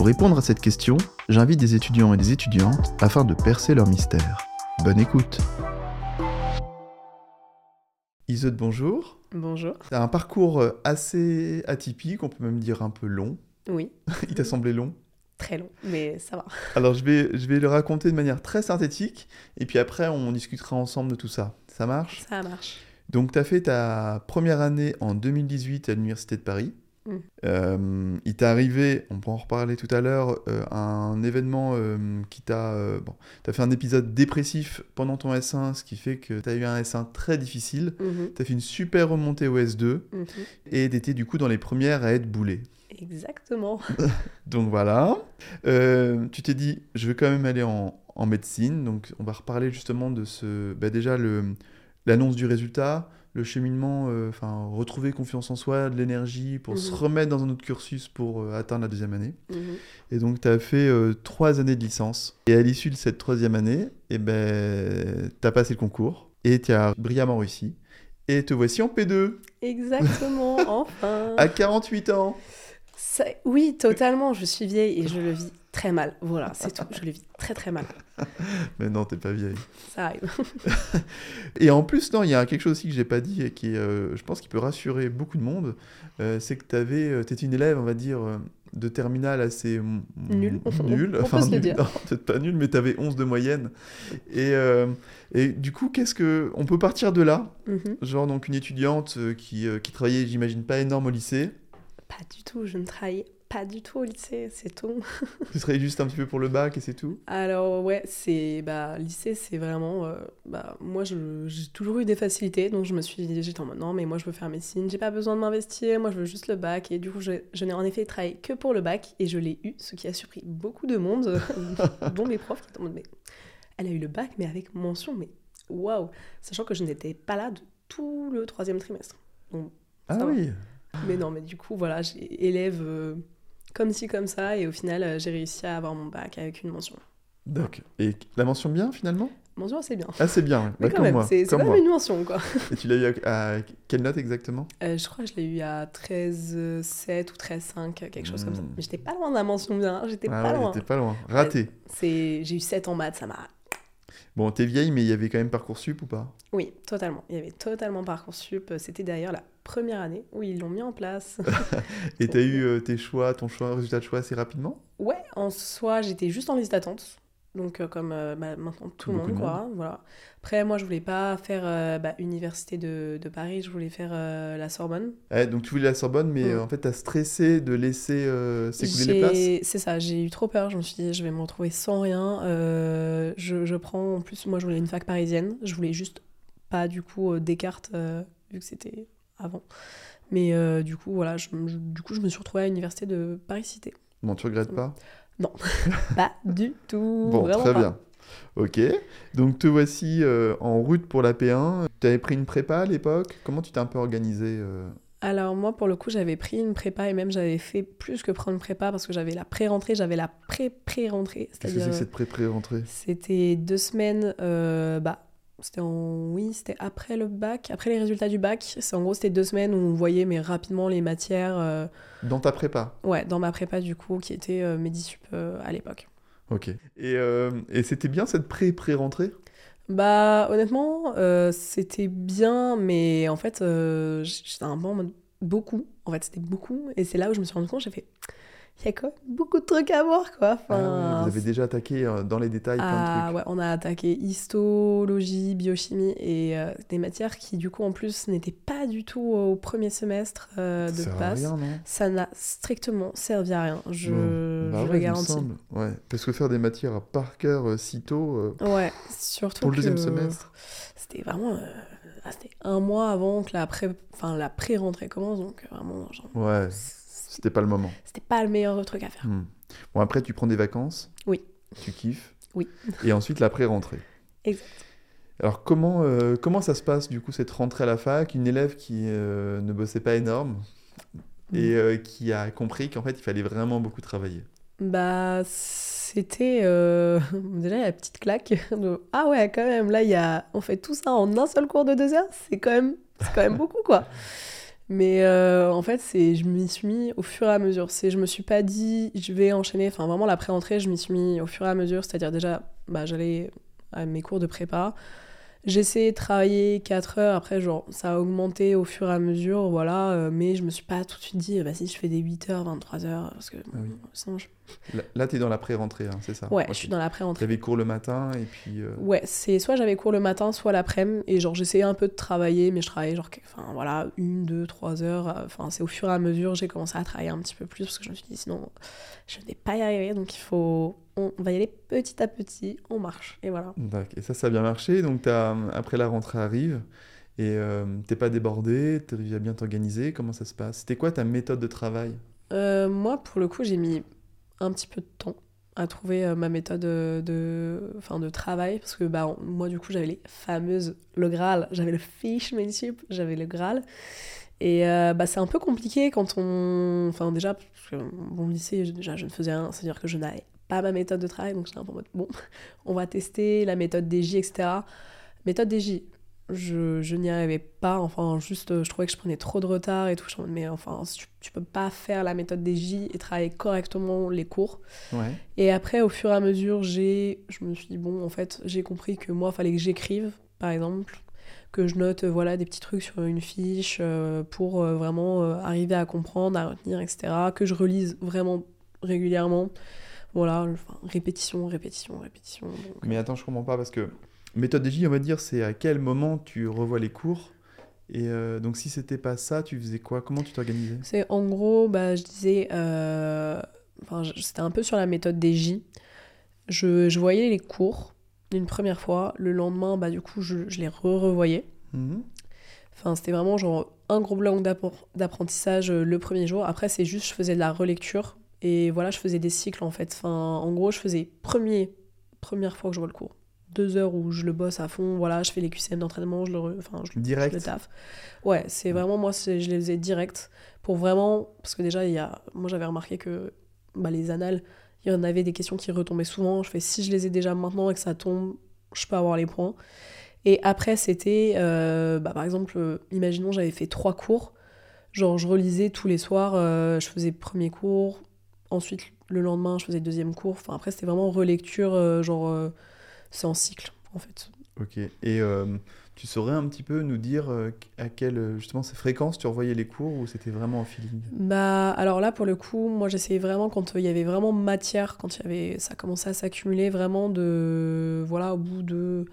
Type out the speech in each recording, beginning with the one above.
Pour répondre à cette question, j'invite des étudiants et des étudiantes afin de percer leur mystère. Bonne écoute Iseut, bonjour. Bonjour. Tu as un parcours euh, assez atypique, on peut même dire un peu long. Oui. Il t'a semblé long? Très long, mais ça va. Alors je vais, je vais le raconter de manière très synthétique, et puis après on discutera ensemble de tout ça. Ça marche? Ça marche. Donc tu as fait ta première année en 2018 à l'Université de Paris. Mm. Euh, il t'est arrivé, on pourra en reparler tout à l'heure, euh, un événement euh, qui t'a... bon, tu as fait un épisode dépressif pendant ton S1, ce qui fait que tu as eu un S1 très difficile. Mhm, Tu as fait une super remontée au S2, mhm. et tu étais du coup dans les premières à être boulé. Exactement. Donc voilà. Tu t'es dit, je vais quand même aller en, en médecine. Donc on va reparler justement de ce. bah, déjà, l'annonce du résultat, le cheminement, euh, enfin, retrouver confiance en soi, de l'énergie pour se Mhm. remettre dans un autre cursus pour euh, atteindre la deuxième année. Mhm. Et donc tu as fait euh, trois années de licence. Et à l'issue de cette troisième année, eh ben, tu as passé le concours et tu as brillamment réussi. Et te voici en P2 Exactement, enfin. à 48 ans. Ça- Oui, totalement. Je suis vieille et je le vis très mal. Voilà, c'est tout. Je le vis très très mal. Mais non, t'es pas vieille. Ça arrive. Et en plus, non, il y a quelque chose aussi que j'ai pas dit et qui, euh, je pense, qui peut rassurer beaucoup de monde, euh, c'est que tu avais, étais une élève, on va dire, euh, de terminale assez Nulle. nulle. On peut se le nulle, dire. non, peut-être pas nulle, mais tu avais 11 de moyenne. Et, euh, et du coup, qu'est-ce que on peut partir de là Mhm. Genre donc une étudiante euh, qui, euh, qui travaillait, j'imagine, pas énorme au lycée. Pas du tout. Je ne travaillais pas du tout au lycée, c'est tout. Tu travaillais juste un petit peu pour le bac et c'est tout. Alors ouais, c'est bah lycée, c'est vraiment euh, bah moi j'ai toujours eu des facilités, donc je me suis dit j'étais en mode non mais moi je veux faire médecine, j'ai pas besoin de m'investir, moi je veux juste le bac et du coup je, je n'ai en effet travaillé que pour le bac et je l'ai eu, ce qui a surpris beaucoup de monde, dont mes profs qui étaient en mode mais elle a eu le bac mais avec mention mais waouh, sachant que je n'étais pas là de tout le troisième trimestre. Donc, Ah va. oui. mais non mais du coup voilà j'ai élève euh, comme ci comme ça et au final euh, j'ai réussi à avoir mon bac avec une mention. Donc, et la mention bien finalement? Mention assez bien. Ah, c'est bien. Mais Bah, quand comme même, moi. c'est quand même une mention, quoi. Et tu l'as eu à, à quelle note exactement? Euh, je crois que je l'ai eu à 13,7 ou 13,5, quelque chose comme ça. Mm. Mais j'étais pas loin de la mention bien, j'étais Ah pas ouais, loin. t'es pas loin. Raté. C'est... J'ai eu 7 en maths, ça m'a... Bon, t'es vieille, mais il y avait quand même Parcoursup ou pas? Oui, totalement. Il y avait totalement Parcoursup. C'était d'ailleurs la première année où ils l'ont mis en place. Et t'as eu euh, tes choix, ton choix, résultat de choix assez rapidement? Ouais, en soi, j'étais juste en liste d'attente. Donc, euh, comme euh, bah, maintenant tout le monde, de quoi. Voilà. Après, moi, je voulais pas faire euh, bah, Université de, de Paris, je voulais faire euh, la Sorbonne. Ouais, Donc tu voulais la Sorbonne, mais Mm. en fait t'as stressé de laisser s'écouler les places? C'est ça, j'ai eu trop peur. Je me suis dit, je vais me retrouver sans rien. Je, je prends, en plus, moi, je voulais une fac parisienne. Je voulais juste pas, du coup, Descartes, vu que c'était avant. Mais du coup, voilà, je, je- du coup, je me suis retrouvée à l'université de Paris-Cité. Bon, tu regrettes pas? Pas du tout. Bon, très pas. bien. Ok, donc te voici euh, en route pour la P1. Tu avais pris une prépa à l'époque? Comment tu t'es un peu organisé euh? Alors moi, pour le coup, j'avais pris une prépa et même j'avais fait plus que prendre une prépa parce que j'avais la pré-rentrée, j'avais la pré-pré-rentrée. Qu'est-ce que c'est que cette pré-pré-rentrée? C'était deux semaines, euh, bah, c'était en... Oui, c'était après le bac, après les résultats du bac. C'est en gros, c'était deux semaines où on voyait mais rapidement les matières, euh, Dans ta prépa ouais, dans ma prépa du coup, qui était euh, Medisup euh, à l'époque. Ok. Et, euh, et c'était bien cette pré-pré-rentrée Bah, honnêtement, c'était bien, mais en fait, j'étais un peu en mode beaucoup. En fait, c'était beaucoup, et c'est là où je me suis rendu compte, j'ai fait, il y a quand même beaucoup de trucs à voir, quoi. Ah ouais, Vous avez déjà attaqué euh, dans les détails plein de Ah trucs. ouais, on a attaqué histologie, biochimie et euh, des matières qui du coup en plus n'étaient pas du tout au premier semestre euh, de passe. Ça n'a strictement servi à rien, je, bah ouais, le garantis. Ouais. Parce que faire des matières à par cœur euh, si tôt, euh, Ouais, surtout pour le deuxième semestre. C'était vraiment... ah, c'était un mois avant que la pré... Enfin, pré-rentrée commence, donc vraiment, genre, Ouais, c'était pas le moment. c'était pas le meilleur truc à faire. Hmm. Bon, après, tu prends des vacances. Oui. Tu kiffes. Oui. Et ensuite la pré-rentrée. Exact. Alors comment, euh, comment ça se passe du coup cette rentrée à la fac? Une élève qui euh, ne bossait pas énorme et Mm. euh, qui a compris qu'en fait il fallait vraiment beaucoup travailler. Bah, c'était déjà la petite claque de ah ouais, quand même, là, y a... on fait tout ça en un seul cours de deux heures, c'est quand même, c'est quand même beaucoup, quoi. Mais euh, en fait, c'est, je m'y suis mis au fur et à mesure. C'est, je me suis pas dit, je vais enchaîner. Enfin, vraiment, la pré-entrée, je m'y suis mis au fur et à mesure. C'est-à-dire, déjà, bah, j'allais à mes cours de prépa. J'essayais de travailler 4 heures. Après, genre, ça a augmenté au fur et à mesure, voilà. euh, mais je me suis pas tout de suite dit, bah si, je fais des 8 heures, 23 heures. Parce que oui. sinon, je- Là, tu es dans la pré-rentrée, hein, c'est ça Ouais, je suis dans la Tu pré-entrée. avais cours le matin et puis... euh, Ouais, c'est soit j'avais cours le matin, soit l'après-midi, et genre j'essayais un peu de travailler, mais je travaillais genre, enfin voilà, une, deux, trois heures, enfin c'est au fur et à mesure, j'ai commencé à travailler un petit peu plus, parce que je me suis dit sinon je ne vais pas y arriver, donc il faut, on va y aller petit à petit, on marche, et voilà. Et ça, ça a bien marché. Donc, t'as- après la rentrée arrive et euh, t'es pas débordé, tu arrives à bien t'organiser. Comment ça se passe? C'était quoi ta méthode de travail? Euh, moi, pour le coup, j'ai mis un petit peu de temps à trouver euh, ma méthode euh, de, enfin, de travail, parce que bah, moi, du coup, j'avais les fameuses, le Graal, j'avais le Fishmanship, j'avais le Graal. Et euh, bah, c'est un peu compliqué quand on. Enfin, déjà, parce que au lycée, déjà, je ne faisais rien, c'est-à-dire que je n'avais pas ma méthode de travail, donc j'étais un peu en mode, bon, on va tester la méthode DJ, etc. Méthode DJ, je, je n'y arrivais pas, enfin, juste, euh, je trouvais que je prenais trop de retard et tout. Je mais enfin, tu, tu peux pas faire la méthode DJ et travailler correctement les cours. Ouais. Et après, au fur et à mesure, j'ai, je me suis dit, bon, en fait, j'ai compris que moi, il fallait que j'écrive, par exemple, que je note, euh, voilà, des petits trucs sur une fiche euh, pour euh, vraiment euh, arriver à comprendre, à retenir, etc. Que je relise vraiment régulièrement. Voilà, enfin, répétition, répétition, répétition. donc, Mais attends, je comprends pas parce que méthode DJ, on va dire, c'est à quel moment tu revois les cours. Et euh, donc, si c'était pas ça, tu faisais quoi? Comment tu t'organisais? C'est en gros, bah, je disais, euh, enfin, c'était un peu sur la méthode des J. Je, je voyais les cours une première fois, le lendemain, bah, du coup, je, je les re-revoyais. Mhm. Enfin, c'était vraiment genre un gros bloc d'apprentissage euh, le premier jour. Après, c'est juste, je faisais de la relecture. Et voilà, je faisais des cycles en fait. Enfin, en gros, je faisais premier, première fois que je vois le cours. Deux heures où je le bosse à fond. Voilà, je fais les QCM d'entraînement, je le, enfin, je, je le taf. Ouais, c'est vraiment moi, je les faisais direct pour vraiment. Parce que déjà, il y a, moi j'avais remarqué que bah, les annales, il y en avait des questions qui retombaient souvent. Je fais si je les ai déjà maintenant et que ça tombe, je peux avoir les points. Et après, c'était, euh, bah, par exemple, euh, imaginons, j'avais fait trois cours. Genre, je relisais tous les soirs, euh, je faisais premier cours, ensuite le lendemain, je faisais deuxième cours. Enfin, après, c'était vraiment relecture, euh, genre, c'est en cycle, en fait. Ok. Et euh, tu saurais un petit peu nous dire euh, à quelle justement ces fréquences tu revoyais les cours ou c'était vraiment en feeling? Bah, alors là, pour le coup, moi, j'essayais vraiment, quand euh, il y avait vraiment matière, quand il y avait, ça commençait à s'accumuler, vraiment de, voilà, au bout de,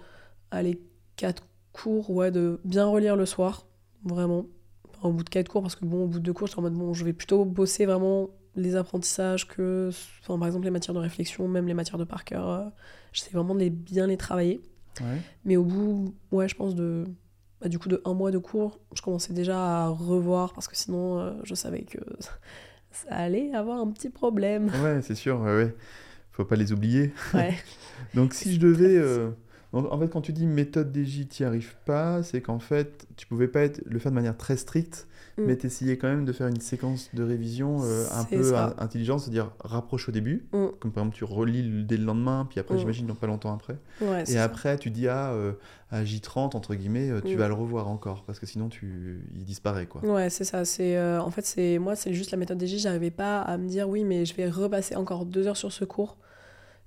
allez, quatre cours, ouais, de bien relire le soir, vraiment. Enfin, au bout de quatre cours, parce que bon, au bout de deux cours, j'étais en mode, bon, je vais plutôt bosser vraiment les apprentissages que, enfin, par exemple, les matières de réflexion, même les matières de par cœur, euh, j'essaie vraiment de les, bien les travailler. Ouais. Mais au bout, ouais, je pense de. bah, du coup, de un mois de cours, je commençais déjà à revoir parce que sinon, euh, je savais que ça allait avoir un petit problème. Ouais, c'est sûr. Ouais, ouais. Faut pas les oublier. Ouais. Donc si je devais... euh, en fait, quand tu dis méthode DJ, tu n'y arrives pas, c'est qu'en fait, tu pouvais pas être, le faire de manière très stricte, Mm. mais tu essayais quand même de faire une séquence de révision euh, un peu intelligente, c'est-à-dire rapproche au début, Mm. comme par exemple tu relis dès le lendemain, puis après Mm. j'imagine dans pas longtemps après. Ouais, Et ça. après tu dis ah, euh, à J30, entre guillemets, euh, tu vas le revoir encore, parce que sinon tu... il disparaît quoi. Ouais, c'est ça. C'est euh, en fait, c'est moi, c'est juste la méthode DJ. J'arrivais pas à me dire oui, mais je vais repasser encore deux heures sur ce cours.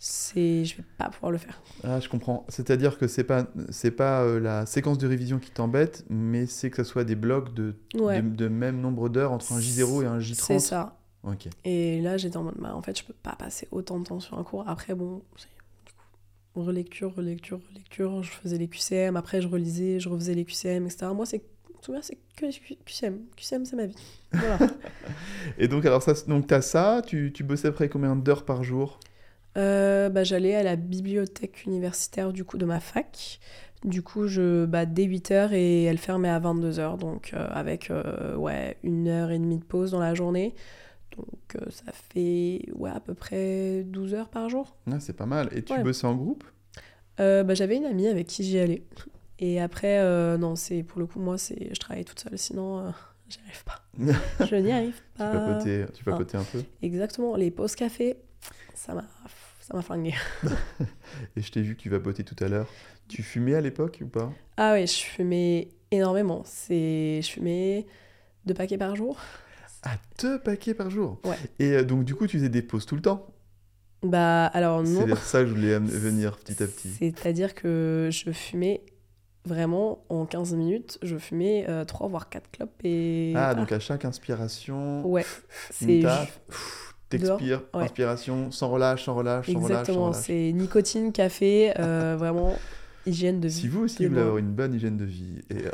C'est, je vais pas pouvoir le faire. Ah, je comprends. C'est-à-dire que c'est pas c'est pas euh, la séquence de révision qui t'embête, mais c'est que ce soit des blocs de, Ouais. de, de même nombre d'heures entre un J0 et un J30. C'est ça. Ok. Et là, j'étais en mode, bah, en fait, je peux pas passer autant de temps sur un cours. Après, bon, c'est- du coup, relecture, relecture, relecture. Je faisais les QCM. Après, je relisais, je refaisais les QCM, etc. Moi, c'est, tout c'est que les QCM. QCM, c'est ma vie. Voilà. Et donc, alors, ça, donc t'as ça, tu, tu bossais après combien d'heures par jour? Euh, bah, j'allais à la bibliothèque universitaire du coup de ma fac. Du coup, je, bah, dès 8h et elle fermait à 22h. Donc, euh, avec euh, ouais, une heure et demie de pause dans la journée. Donc ça fait ouais, à peu près 12 heures par jour. Ah, c'est pas mal. Et tu Ouais. bossais en groupe? Bah, J'avais une amie avec qui j'y allais. Et après, non, c'est pour le coup, moi, c'est je travaille toute seule, sinon j'y arrive pas. je n'y arrive Tu pas. papotais, tu Ah. papotais un peu? Exactement, les pauses café, ça m'a ça m'a flingué. Et je t'ai vu que tu vapotais tout à l'heure. Tu fumais à l'époque ou pas? Ah oui, je fumais énormément. C'est, je fumais deux paquets par jour. À deux paquets par jour? Ouais. Et euh, donc, du coup, tu faisais des pauses tout le temps? Bah alors non. C'est vers ça que je voulais venir petit à petit. C'est-à-dire que je fumais vraiment en 15 minutes, je fumais 3 voire 4 clopes et Ah, donc à chaque inspiration, ouais, c'est t'expires, Ouais. inspiration, sans relâche, sans relâche, sans relâche, exactement, c'est nicotine, café, euh, vraiment hygiène de vie. Si vous aussi vous voulez avoir une bonne hygiène de vie, et euh,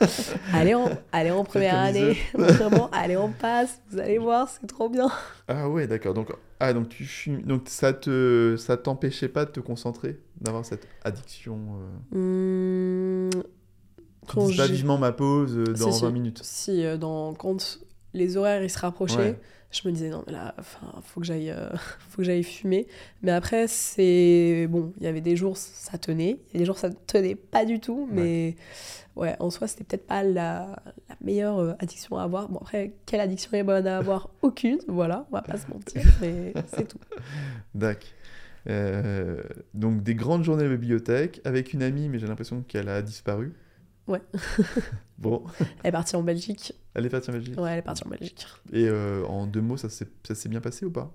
Allez en allez en première année, vraiment allez en passe, vous allez voir, c'est trop bien. ah ouais d'accord donc ah donc tu fumes donc ça te ça t'empêchait pas de te concentrer d'avoir cette addiction euh... Tu quand dis pas j'ai- vivement ma pause euh, dans Si, si. 20 minutes si euh, dans quand les horaires ils se rapprochaient, Ouais. Je me disais non mais là enfin faut que j'aille euh, faut que j'aille fumer. Mais après c'est bon il y avait des jours ça tenait. Il y a des jours ça ne tenait pas du tout. Mais ouais, en soi c'était peut-être pas la, la meilleure euh, addiction à avoir. Bon après quelle addiction est bonne à avoir? Aucune voilà on va pas se mentir mais c'est tout. D'accord. Euh, donc des grandes journées à la bibliothèque avec une amie mais j'ai l'impression qu'elle a disparu Ouais. bon. Elle est partie en Belgique. Elle est partie en Belgique. Ouais elle est partie en Belgique. Et euh, en deux mots ça s'est bien passé ou pas?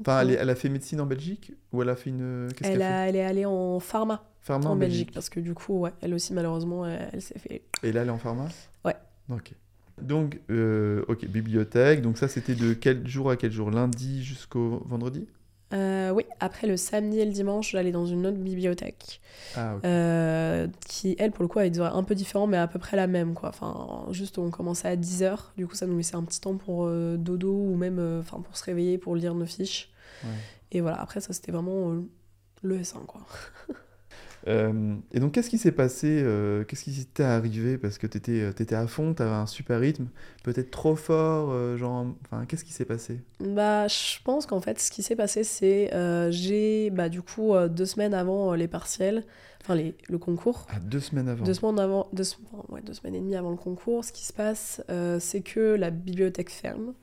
Enfin elle, est- elle a fait médecine en Belgique ou elle a fait une qu'est-ce elle, a, elle est allée en pharma. Fait pharma en Belgique parce que du coup ouais elle aussi malheureusement elle, elle s'est fait Et là, elle est en pharma? Ouais. Ok. Donc, euh, ok, bibliothèque. Donc ça, c'était de quel jour à quel jour? Lundi jusqu'au vendredi? Euh, oui, après le samedi et le dimanche, j'allais dans une autre bibliothèque Ah, euh, qui, elle, pour le coup, avait des horaires un peu différents, mais à peu près la même. Quoi. Enfin, juste, on commençait à 10h, du coup, ça nous laissait un petit temps pour euh, dodo ou même enfin pour se réveiller, pour lire nos fiches. Ouais. Et voilà, après, ça, c'était vraiment le S1, quoi. Euh, et donc, qu'est-ce qui s'est passé euh, Qu'est-ce qui t'est arrivé? Parce que t'étais étais à fond, t'avais un super rythme, peut-être trop fort, euh, genre... Enfin, qu'est-ce qui s'est passé? Bah, je pense qu'en fait, ce qui s'est passé, c'est euh, j'ai, bah, du coup, euh, deux semaines avant euh, les partiels, enfin, les, le concours, Ah, deux semaines avant. Deux semaines, avant, deux, ouais, deux semaines et demie avant le concours, ce qui se passe, euh, c'est que la bibliothèque ferme.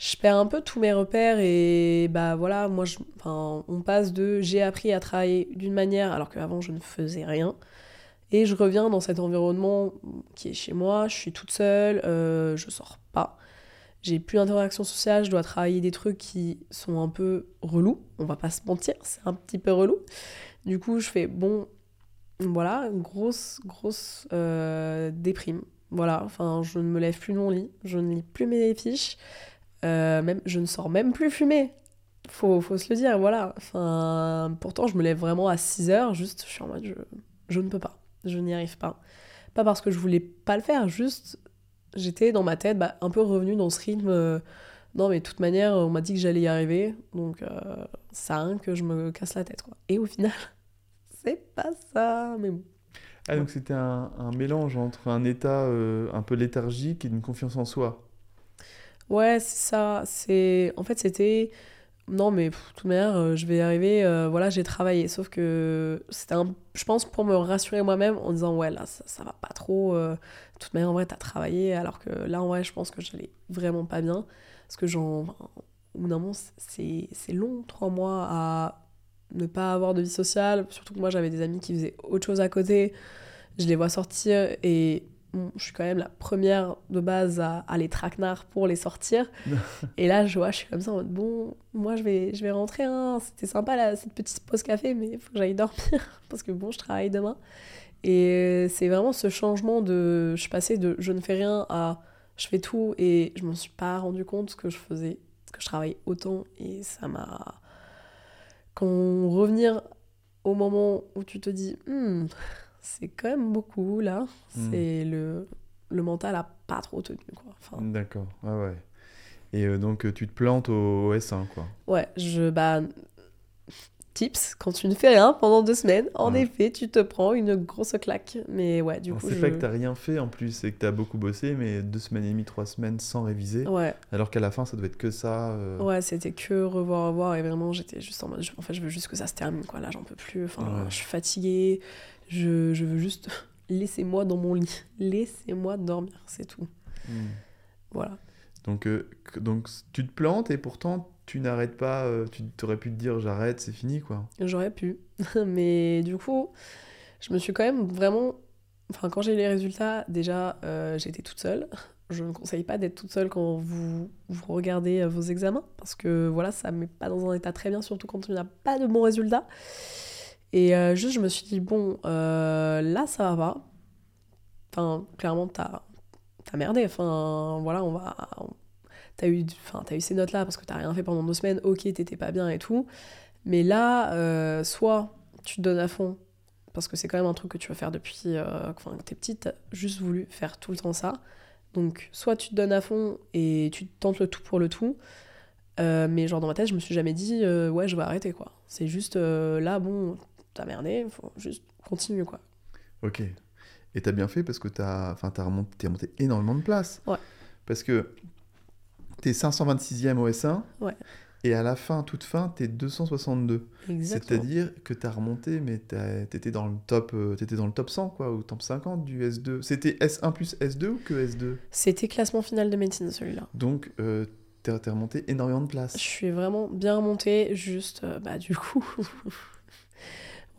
Je perds un peu tous mes repères et bah voilà, moi, je, enfin, on passe de j'ai appris à travailler d'une manière alors qu'avant je ne faisais rien. Et je reviens dans cet environnement qui est chez moi, je suis toute seule, euh, je sors pas. J'ai plus d'interaction sociale, je dois travailler des trucs qui sont un peu relous, on va pas se mentir, c'est un petit peu relou. Du coup, je fais bon, voilà, grosse, grosse euh, déprime. Voilà, enfin, je ne me lève plus de mon lit, je ne lis plus mes fiches, euh, même, je ne sors même plus fumer. Faut, faut se le dire, voilà. Enfin, pourtant, je me lève vraiment à 6 heures, juste, je suis en mode, je, je ne peux pas, je n'y arrive pas. Pas parce que je voulais pas le faire, juste, j'étais dans ma tête bah, un peu revenue dans ce rythme. euh, non, mais de toute manière, on m'a dit que j'allais y arriver, donc euh, ça a rien que je me casse la tête. Et au final, c'est pas ça, mais bon. Ah, donc c'était un, un mélange entre un état euh, un peu léthargique et une confiance en soi. Ouais, c'est ça. C'est en fait c'était non mais de toute manière euh, je vais y arriver. euh, voilà, j'ai travaillé. Sauf que c'était un, je pense pour me rassurer moi-même en disant ouais là ça, ça va pas trop. euh, de toute manière en vrai t'as travaillé. Alors que là en vrai je pense que j'allais vraiment pas bien parce que j'en au bout d'un moment c'est c'est long trois mois à ne pas avoir de vie sociale. Surtout que moi j'avais des amis qui faisaient autre chose à côté. Je les vois sortir et bon, je suis quand même la première de base à, à les traquenard pour les sortir. et là, je vois, je suis comme ça en mode bon, moi je vais, je vais rentrer. Hein. C'était sympa là, cette petite pause café, mais il faut que j'aille dormir parce que bon, je travaille demain. Et c'est vraiment ce changement de. Je passée de je ne fais rien à je fais tout et je m'en suis pas rendu compte que je faisais, que je travaillais autant et ça m'a. Quand revenir au moment où tu te dis Hmm, c'est quand même beaucoup là, Hmm. c'est le, le mental a pas trop tenu quoi. Enfin, D'accord, ah ouais. Et euh, donc euh, tu te plantes au, au S1, quoi. Ouais, je bah tips, quand tu ne fais rien pendant deux semaines, en Ouais. effet, tu te prends une grosse claque. Mais ouais, du coup. sait je- pas que t'as rien fait en plus, c'est que t'as beaucoup bossé, mais deux semaines et demie, trois semaines sans réviser. Ouais, Alors qu'à la fin, ça doit être que ça. euh, ouais, c'était que revoir, revoir. Et vraiment, j'étais juste en mode. En fait, je veux juste que ça se termine, quoi. Là, j'en peux plus. Enfin, Ouais. je suis fatiguée. Je, je veux juste. Laissez-moi dans mon lit. Laissez-moi dormir, c'est tout. hmm. Voilà. Donc, euh, donc tu te plantes et pourtant tu n'arrêtes pas. euh, tu t'aurais pu te dire j'arrête, c'est fini quoi. J'aurais pu. Mais du coup, je me suis quand même vraiment. Enfin, quand j'ai eu les résultats, déjà, euh, j'étais toute seule. Je ne conseille pas d'être toute seule quand vous, vous regardez vos examens, parce que voilà, ça ne met pas dans un état très bien, surtout quand tu n'as pas de bons résultats. Et euh, juste, je me suis dit, bon, euh, là, ça va. Enfin, clairement, t'as as merdé. Enfin, voilà, on va. T'as eu, enfin, t'as eu ces notes-là parce que t'as rien fait pendant deux semaines, ok, t'étais pas bien et tout. Mais là, euh, soit tu te donnes à fond, parce que c'est quand même un truc que tu vas faire depuis enfin, que t'es petite, juste voulu faire tout le temps ça. Donc, soit tu te donnes à fond et tu tentes le tout pour le tout. mais genre dans ma tête, je me suis jamais dit, ouais, je vais arrêter quoi. C'est juste là, bon, t'as merdé, faut juste continuer quoi. Ok. Et t'as bien fait parce que t'as enfin, remonté, t'es remonté énormément de place. Ouais. Parce que t'es 526e au S1. Ouais. Et à la fin, toute fin, t'es 262. Exactement. C'est-à-dire que t'as remonté, mais t'étais dans le top, euh, dans le top 100 quoi, ou top 50 du S2. C'était S1 plus S2 ou que S2 C'était classement final de médecine celui-là. Donc euh, t'es remonté énormément de Je place. suis vraiment bien remontée, juste, euh, bah du coup,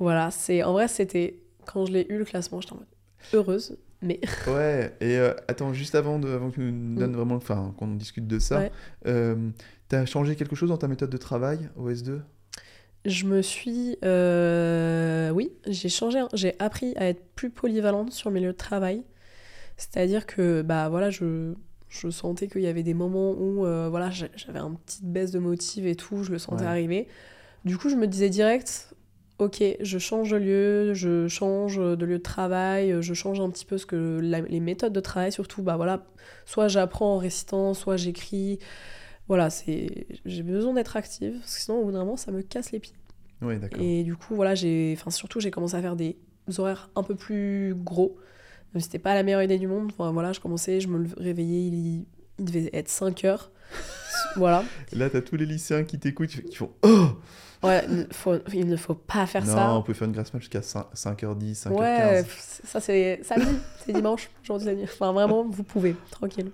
voilà, c'est, en vrai, c'était, quand je l'ai eu le classement, j'étais en mode heureuse, mais Ouais. Et euh, attends, juste avant de, avant que tu nous donnes vraiment, enfin, qu'on discute de ça, Mm. Ouais. euh, t'as changé quelque chose dans ta méthode de travail au S2 je me suis, euh, oui, j'ai changé, hein. j'ai appris à être plus polyvalente sur mes lieux de travail, c'est-à-dire que, bah voilà, je, je sentais qu'il y avait des moments où, euh, voilà, j'avais une petite baisse de motive et tout, je le sentais Ouais. arriver. Du coup, je me disais direct, ok, je change de lieu, je change de lieu de travail, je change un petit peu ce que la- les méthodes de travail, surtout, bah voilà, soit j'apprends en récitant, soit j'écris. Voilà, c'est j'ai besoin d'être active, parce que sinon, au bout d'un moment, ça me casse les pieds. Oui, d'accord. Et du coup, voilà, j'ai, enfin, surtout, j'ai commencé à faire des horaires un peu plus gros. C'était pas la meilleure idée du monde. Enfin, voilà, je commençais, je me réveillais, il, il devait être 5 heures. voilà. Là, t'as tous les lycéens qui t'écoutent, qui font Oh Ouais, il faut- il ne faut pas faire Non, ça. on peut faire une grasse mat jusqu'à 5, 5h10, 5h15. Ouais, ça c'est samedi, c'est dimanche, aujourd'hui dimanche. Enfin vraiment, vous pouvez, tranquille.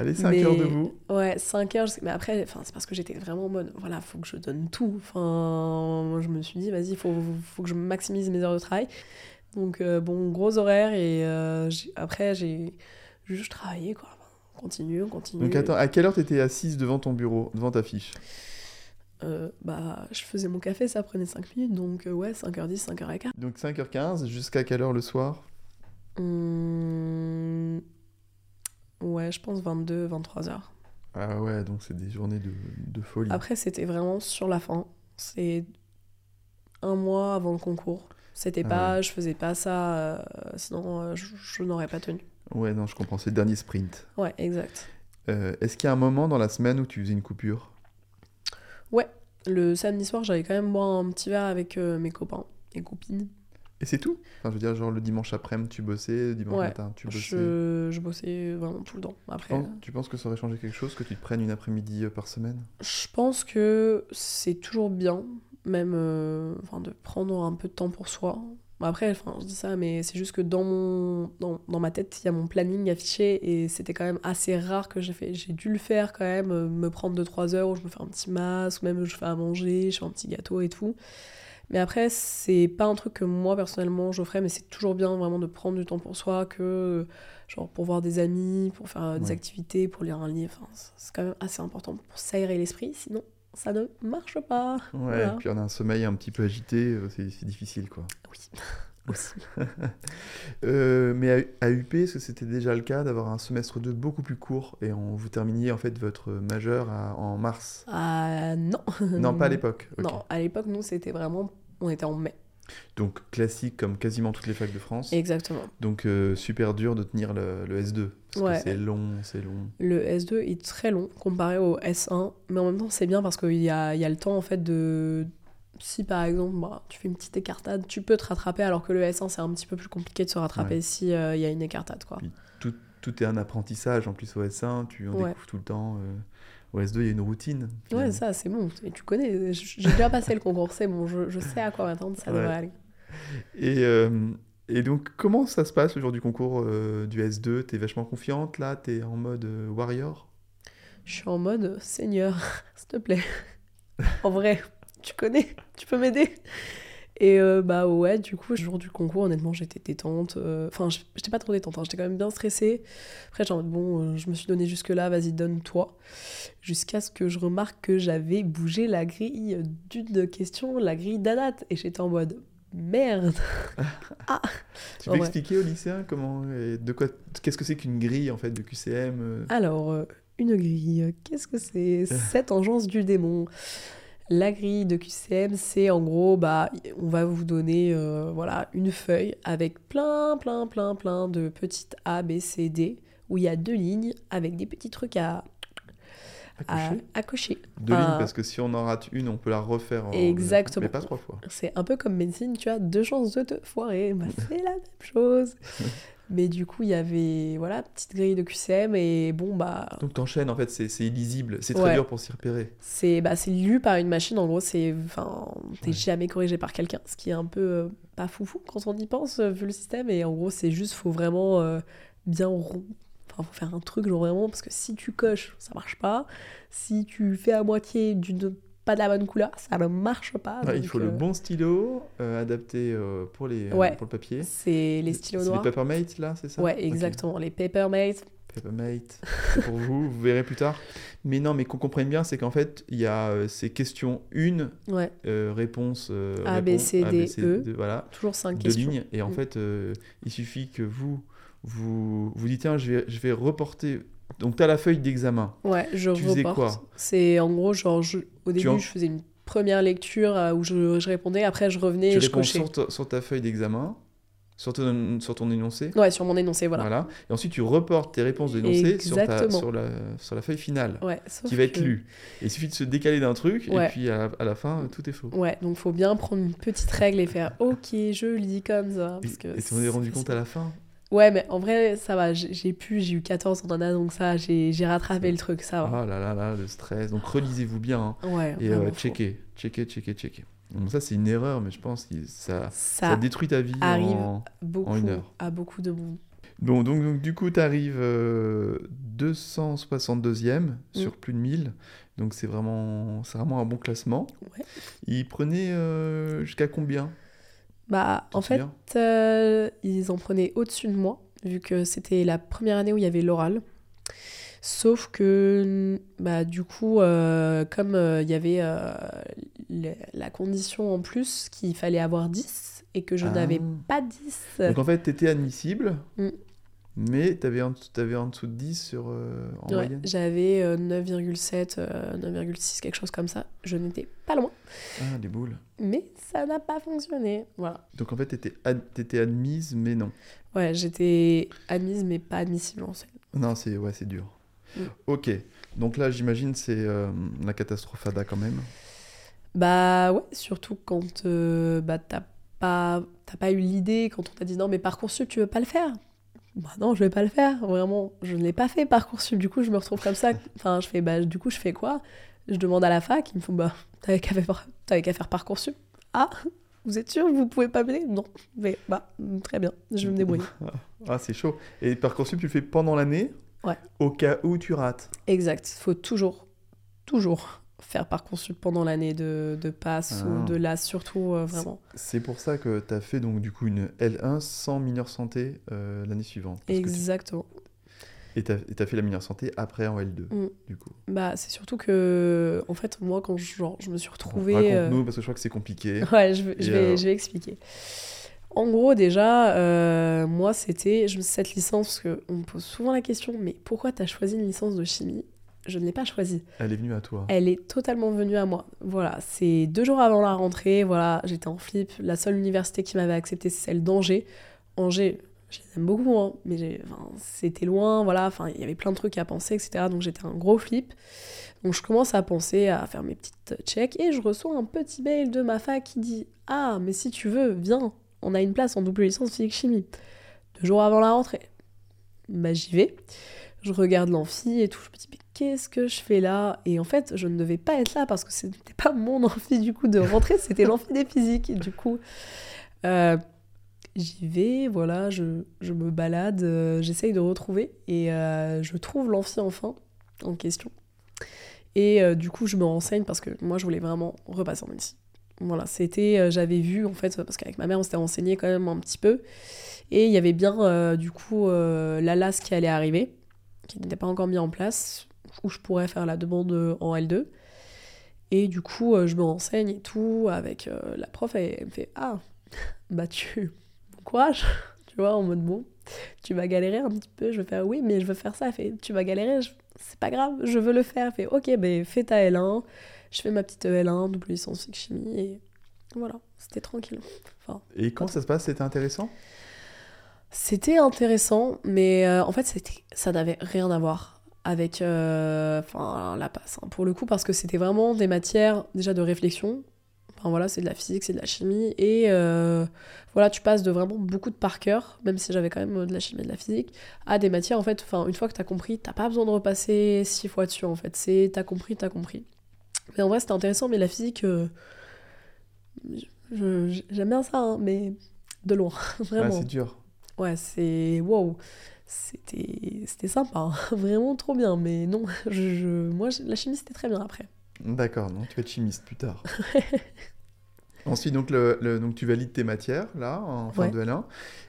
Allez, 5 Mais- heures debout. Ouais, 5 heures, je sais- mais après, enfin, c'est parce que j'étais vraiment en mode, voilà, faut que je donne tout. Enfin, moi, je me suis dit, vas-y, faut, faut que je maximise mes heures de travail. Donc, euh, bon, gros horaire, et euh, après, j'ai juste travaillé, quoi. On continue, on continue. Donc attends, à quelle heure t'étais assise devant ton bureau, devant ta fiche? Euh, bah, je faisais mon café, ça prenait 5 minutes, donc euh, ouais, 5h10, 5h15. Donc 5h15, jusqu'à quelle heure le soir? Hum, Ouais, je pense 22, 23 heures. Ah ouais, donc c'est des journées de, de folie. Après, c'était vraiment sur la fin. C'est un mois avant le concours. C'était Ah pas, je faisais pas ça, euh, sinon euh, je, je n'aurais pas tenu. Ouais, non, je comprends, c'est le dernier sprint. Ouais, exact. Est-ce qu'il y a un moment dans la semaine où tu faisais une coupure? Le samedi soir, j'allais quand même boire un petit verre avec euh, mes copains et copines. Et c'est tout? Enfin, je veux dire, genre le dimanche après-midi, tu bossais, le dimanche Ouais, matin, tu bossais. Je, je bossais vraiment tout le temps. Tu, Après, penses, tu penses que ça aurait changé quelque chose que tu te prennes une après-midi euh, par semaine? Je pense que c'est toujours bien, même euh, enfin, de prendre un peu de temps pour soi. Après, enfin, je dis ça, mais c'est juste que dans, mon, dans, dans ma tête, il y a mon planning affiché et c'était quand même assez rare que j'ai fait. J'ai dû le faire quand même, euh, me prendre 2-3 heures où je me fais un petit masque, ou même je fais à manger, je fais un petit gâteau et tout. Mais après, c'est pas un truc que moi personnellement je ferais, mais c'est toujours bien vraiment de prendre du temps pour soi, que genre pour voir des amis, pour faire euh, des Ouais. activités, pour lire un livre. Enfin, c'est quand même assez important pour s'aérer l'esprit, sinon ça ne marche pas. Ouais, Voilà. puis on a un sommeil un petit peu agité, euh, c'est difficile quoi. Oui, aussi. Euh, mais à, à UP, est-ce que c'était déjà le cas d'avoir un semestre 2 beaucoup plus court et on, vous terminiez en fait votre majeur à- en mars? Ah non. Non, pas à l'époque. Non, à l'époque, nous, c'était vraiment. On était en mai. Donc classique comme quasiment toutes les facs de France. Exactement. Donc euh, super dur de tenir le, le S2. Parce Ouais. que c'est long, c'est long. Le S2 est très long comparé au S1, mais en même temps, c'est bien parce qu'il y a, y a le temps, en fait, de. si par exemple bah, tu fais une petite écartade, tu peux te rattraper, alors que le S1 c'est un petit peu plus compliqué de se rattraper Ouais. si euh, il y a une écartade quoi. Puis tout, tout est un apprentissage en plus au S1, tu en Ouais. découvres tout le temps. euh. Au S2, il y a une routine. Ouais, ça c'est bon, et tu connais, j'ai déjà passé le concours, c'est bon, je, je sais à quoi m'attendre, ça Ouais. devrait aller. Et, euh, et donc, comment ça se passe le jour du concours euh, du S2 T'es vachement confiante là? T'es en mode euh, warrior? Je suis en mode Seigneur, s'il te plaît. en vrai, tu connais, tu peux m'aider? Et euh, bah ouais, du coup, le jour du concours, honnêtement, j'étais détente. euh, Enfin, je- j'étais pas trop détente, hein, j'étais quand même bien stressée. Après, j'ai en mode, bon, euh, je me suis donné jusque-là, vas-y, donne-toi. Jusqu'à ce que je remarque que j'avais bougé la grille d'une question, la grille d'Anat. Et j'étais en mode, merde. Tu Ouais. peux expliquer aux lycéens comment, et de quoi, qu'est-ce que c'est qu'une grille en fait de QCM euh, Alors, euh, une grille, qu'est-ce que c'est? Cette engeance du démon. La grille de QCM, c'est en gros, bah, on va vous donner euh, voilà, une feuille avec plein, plein, plein, plein de petites A, B, C, D, où il y a deux lignes avec des petits trucs à, à à, cocher à cocher. Deux lignes parce que si on en rate une, on peut la refaire. en- Exactement. Mais pas trois fois. C'est un peu comme médecine, tu as deux chances de te foirer. Bah, c'est la même chose. Mais du coup, il y avait, voilà, petite grille de QCM et bon, bah, Donc t'enchaînes en fait, c'est illisible, c'est très Ouais. dur pour s'y repérer. C'est bah, c'est lu par une machine, en gros, c'est enfin, t'es Ouais. jamais corrigé par quelqu'un, ce qui est un peu euh, pas foufou quand on y pense, euh, vu le système. Et en gros, c'est juste, faut vraiment euh, bien rond. Enfin, faut faire un truc, genre vraiment, parce que si tu coches, ça marche pas. Si tu fais à moitié d'une pas de la bonne couleur, ça ne marche pas. Ouais, il faut le euh, bon stylo euh, adapté euh, pour, les, Ouais. pour le papier. C'est les stylos C'est noirs. les Papermate là, c'est ça? Ouais, exactement. Les Papermate. Papermate, c'est pour vous, vous verrez plus tard. Mais non, mais qu'on comprenne bien, c'est qu'en fait, il y a ces questions une Ouais, euh, réponse A, B, C, A, D, B, C, E. Voilà, toujours cinq deux questions. lignes. Et en Mm. fait, il suffit que vous vous vous dites tiens, je vais, je vais reporter. Donc tu as la feuille d'examen. Ouais, je Tu faisais reporte. quoi C'est en gros, genre, je- au début, en- je faisais une première lecture euh, où je, je répondais, après je revenais tu et je cochais. sur ta, sur ta feuille d'examen, sur ton, sur ton énoncé. Ouais, sur mon énoncé, voilà. Voilà. Et ensuite, tu reportes tes réponses d'énoncé sur, la, sur la feuille finale, Ouais, qui va être lue. Et il suffit de se décaler d'un truc, Ouais. et puis à la, à la fin, tout est faux. Ouais, donc faut bien prendre une petite règle et faire OK, je le dis comme ça. Parce que et tu t'en es rendu compte à la fin? Ouais, mais en vrai, ça va, j'ai pu, j'ai eu 14 en nana, donc ça, j'ai rattrapé le truc, ça va. Ah là là là, le stress. Donc relisez-vous bien, hein. Ouais, et euh, checkez, checkez, checkez, checkez. Donc ça, c'est une erreur, mais je pense que ça, ça Ça détruit ta vie arrive. en... beaucoup une heure. à beaucoup de monde. Bon, donc, donc du coup, tu arrives 262e Mm. sur plus de 1000. Donc c'est vraiment, vraiment un bon classement. Ouais. Il prenait euh, jusqu'à combien? Bah, en fait, souviens euh, ils en prenaient au-dessus de moi, vu que c'était la première année où il y avait l'oral. Sauf que, bah, du coup, euh, comme euh, il y avait le- la condition en plus qu'il fallait avoir 10 et que je Ah. n'avais pas 10, Donc en fait, tu étais admissible, Mm. Mais tu avais, en dessous de 10 sur, euh, en ouais, moyenne. j'avais euh, 9,7, euh, 9,6, quelque chose comme ça. Je n'étais pas loin. Ah, des boules. Mais ça n'a pas fonctionné. Voilà. Donc en fait, tu étais, admise, mais non. Ouais, j'étais admise, mais pas admissible en fait. Non, c'est ouais, dur. Mm. Ok, donc là, j'imagine c'est euh, la catastrophada quand même. Bah ouais, surtout quand euh, bah, t'as pas, pas eu l'idée, quand on t'a dit non, mais Parcoursup, tu veux pas le faire Bah non, je vais pas le faire, vraiment. Je ne l'ai pas fait Parcoursup, du coup, je me retrouve comme ça. Enfin, je fais, bah du coup, je fais quoi? Je demande à la fac, ils me font, bah t'avais qu'à faire, qu'à faire Parcoursup. Ah vous êtes sûr Vous pouvez pas m'aider? Non. Mais bah, très bien, je vais me débrouiller. Ah, c'est chaud. Et Parcoursup, tu le fais pendant l'année? Ouais. Au cas où tu rates. Exact, faut toujours, toujours faire Parcoursup pendant l'année de, de passe Ah. ou de là, surtout euh, vraiment. C'est pour ça que tu as fait donc du coup une L1 sans mineur santé euh, l'année suivante. Tu- Exactement. Et tu as, fait la mineur santé après en L2, Mm. du coup. Bah, c'est surtout que, en fait, moi, quand je, genre, je me suis retrouvée. euh, Raconte-nous, parce que je crois que c'est compliqué. Ouais, je, vais- je vais, alors je vais expliquer. En gros, déjà, euh, moi, c'était cette licence, parce qu'on me pose souvent la question, mais pourquoi t'as choisi une licence de chimie? Je ne l'ai pas choisie. Elle est venue à toi. Elle est totalement venue à moi. Voilà, c'est deux jours avant la rentrée, voilà, j'étais en flip. La seule université qui m'avait accepté, c'est celle d'Angers. Angers, je les aime beaucoup, hein, mais enfin, c'était loin, voilà, enfin, il y avait plein de trucs à penser, etc. Donc j'étais un gros flip. Donc je commence à penser à faire mes petites checks et je reçois un petit mail de ma fac qui dit Ah, mais si tu veux, viens, on a une place en double licence physique-chimie. Deux jours avant la rentrée. Bah j'y vais. Je regarde l'amphi et tout. Je me dis, mais qu'est-ce que je fais là? Et en fait, je ne devais pas être là parce que ce n'était pas mon amphi du coup de rentrée, c'était l'amphi des physiques. Du coup, euh, j'y vais, voilà, je, je me balade, euh, j'essaye de retrouver et euh, je trouve l'amphi enfin en question. Et du coup, je me renseigne parce que moi, je voulais vraiment repasser en médecine. Voilà, c'était, j'avais vu en fait, parce qu'avec ma mère, on s'était renseigné quand même un petit peu. Et il y avait bien du coup euh, la LAS qui allait arriver, qui n'était pas encore mis en place, où je pourrais faire la demande euh, en L2. Et du coup, euh, je me renseigne et tout avec euh, la prof, et elle me fait Ah, bah tu. Bon courage Tu vois, en mode bon, tu vas galérer un petit peu. Je vais faire Oui, mais je veux faire ça. Elle fait Tu vas galérer, je- c'est pas grave, je veux le faire. Elle fait Ok, ben fais ta L1. Je fais ma petite L1, double licence chimie, et voilà, c'était tranquille. Enfin, Et comment ça se passe? C'était intéressant? C'était intéressant, mais euh, en fait, ça n'avait rien à voir avec euh, la passe. hein, pour le coup, parce que c'était vraiment des matières déjà de réflexion. Enfin voilà, c'est de la physique, c'est de la chimie. Et euh, voilà, tu passes de vraiment beaucoup de par cœur, même si j'avais quand même de la chimie et de la physique, à des matières, en fait, enfin, une fois que t'as compris, t'as pas besoin de repasser six fois dessus, en fait. C'est t'as compris, t'as compris. Mais en vrai, c'était intéressant, mais la physique, j'aime bien ça, hein, mais de loin, vraiment. C'est dur. Ouais, c'est. Wow! C'était c'était sympa, hein. vraiment trop bien, mais non, je, je- moi je- la chimie c'était très bien après. D'accord, donc tu vas être chimiste plus tard. Ensuite, donc, le, le- donc tu valides tes matières, là, en fin Ouais. de L1.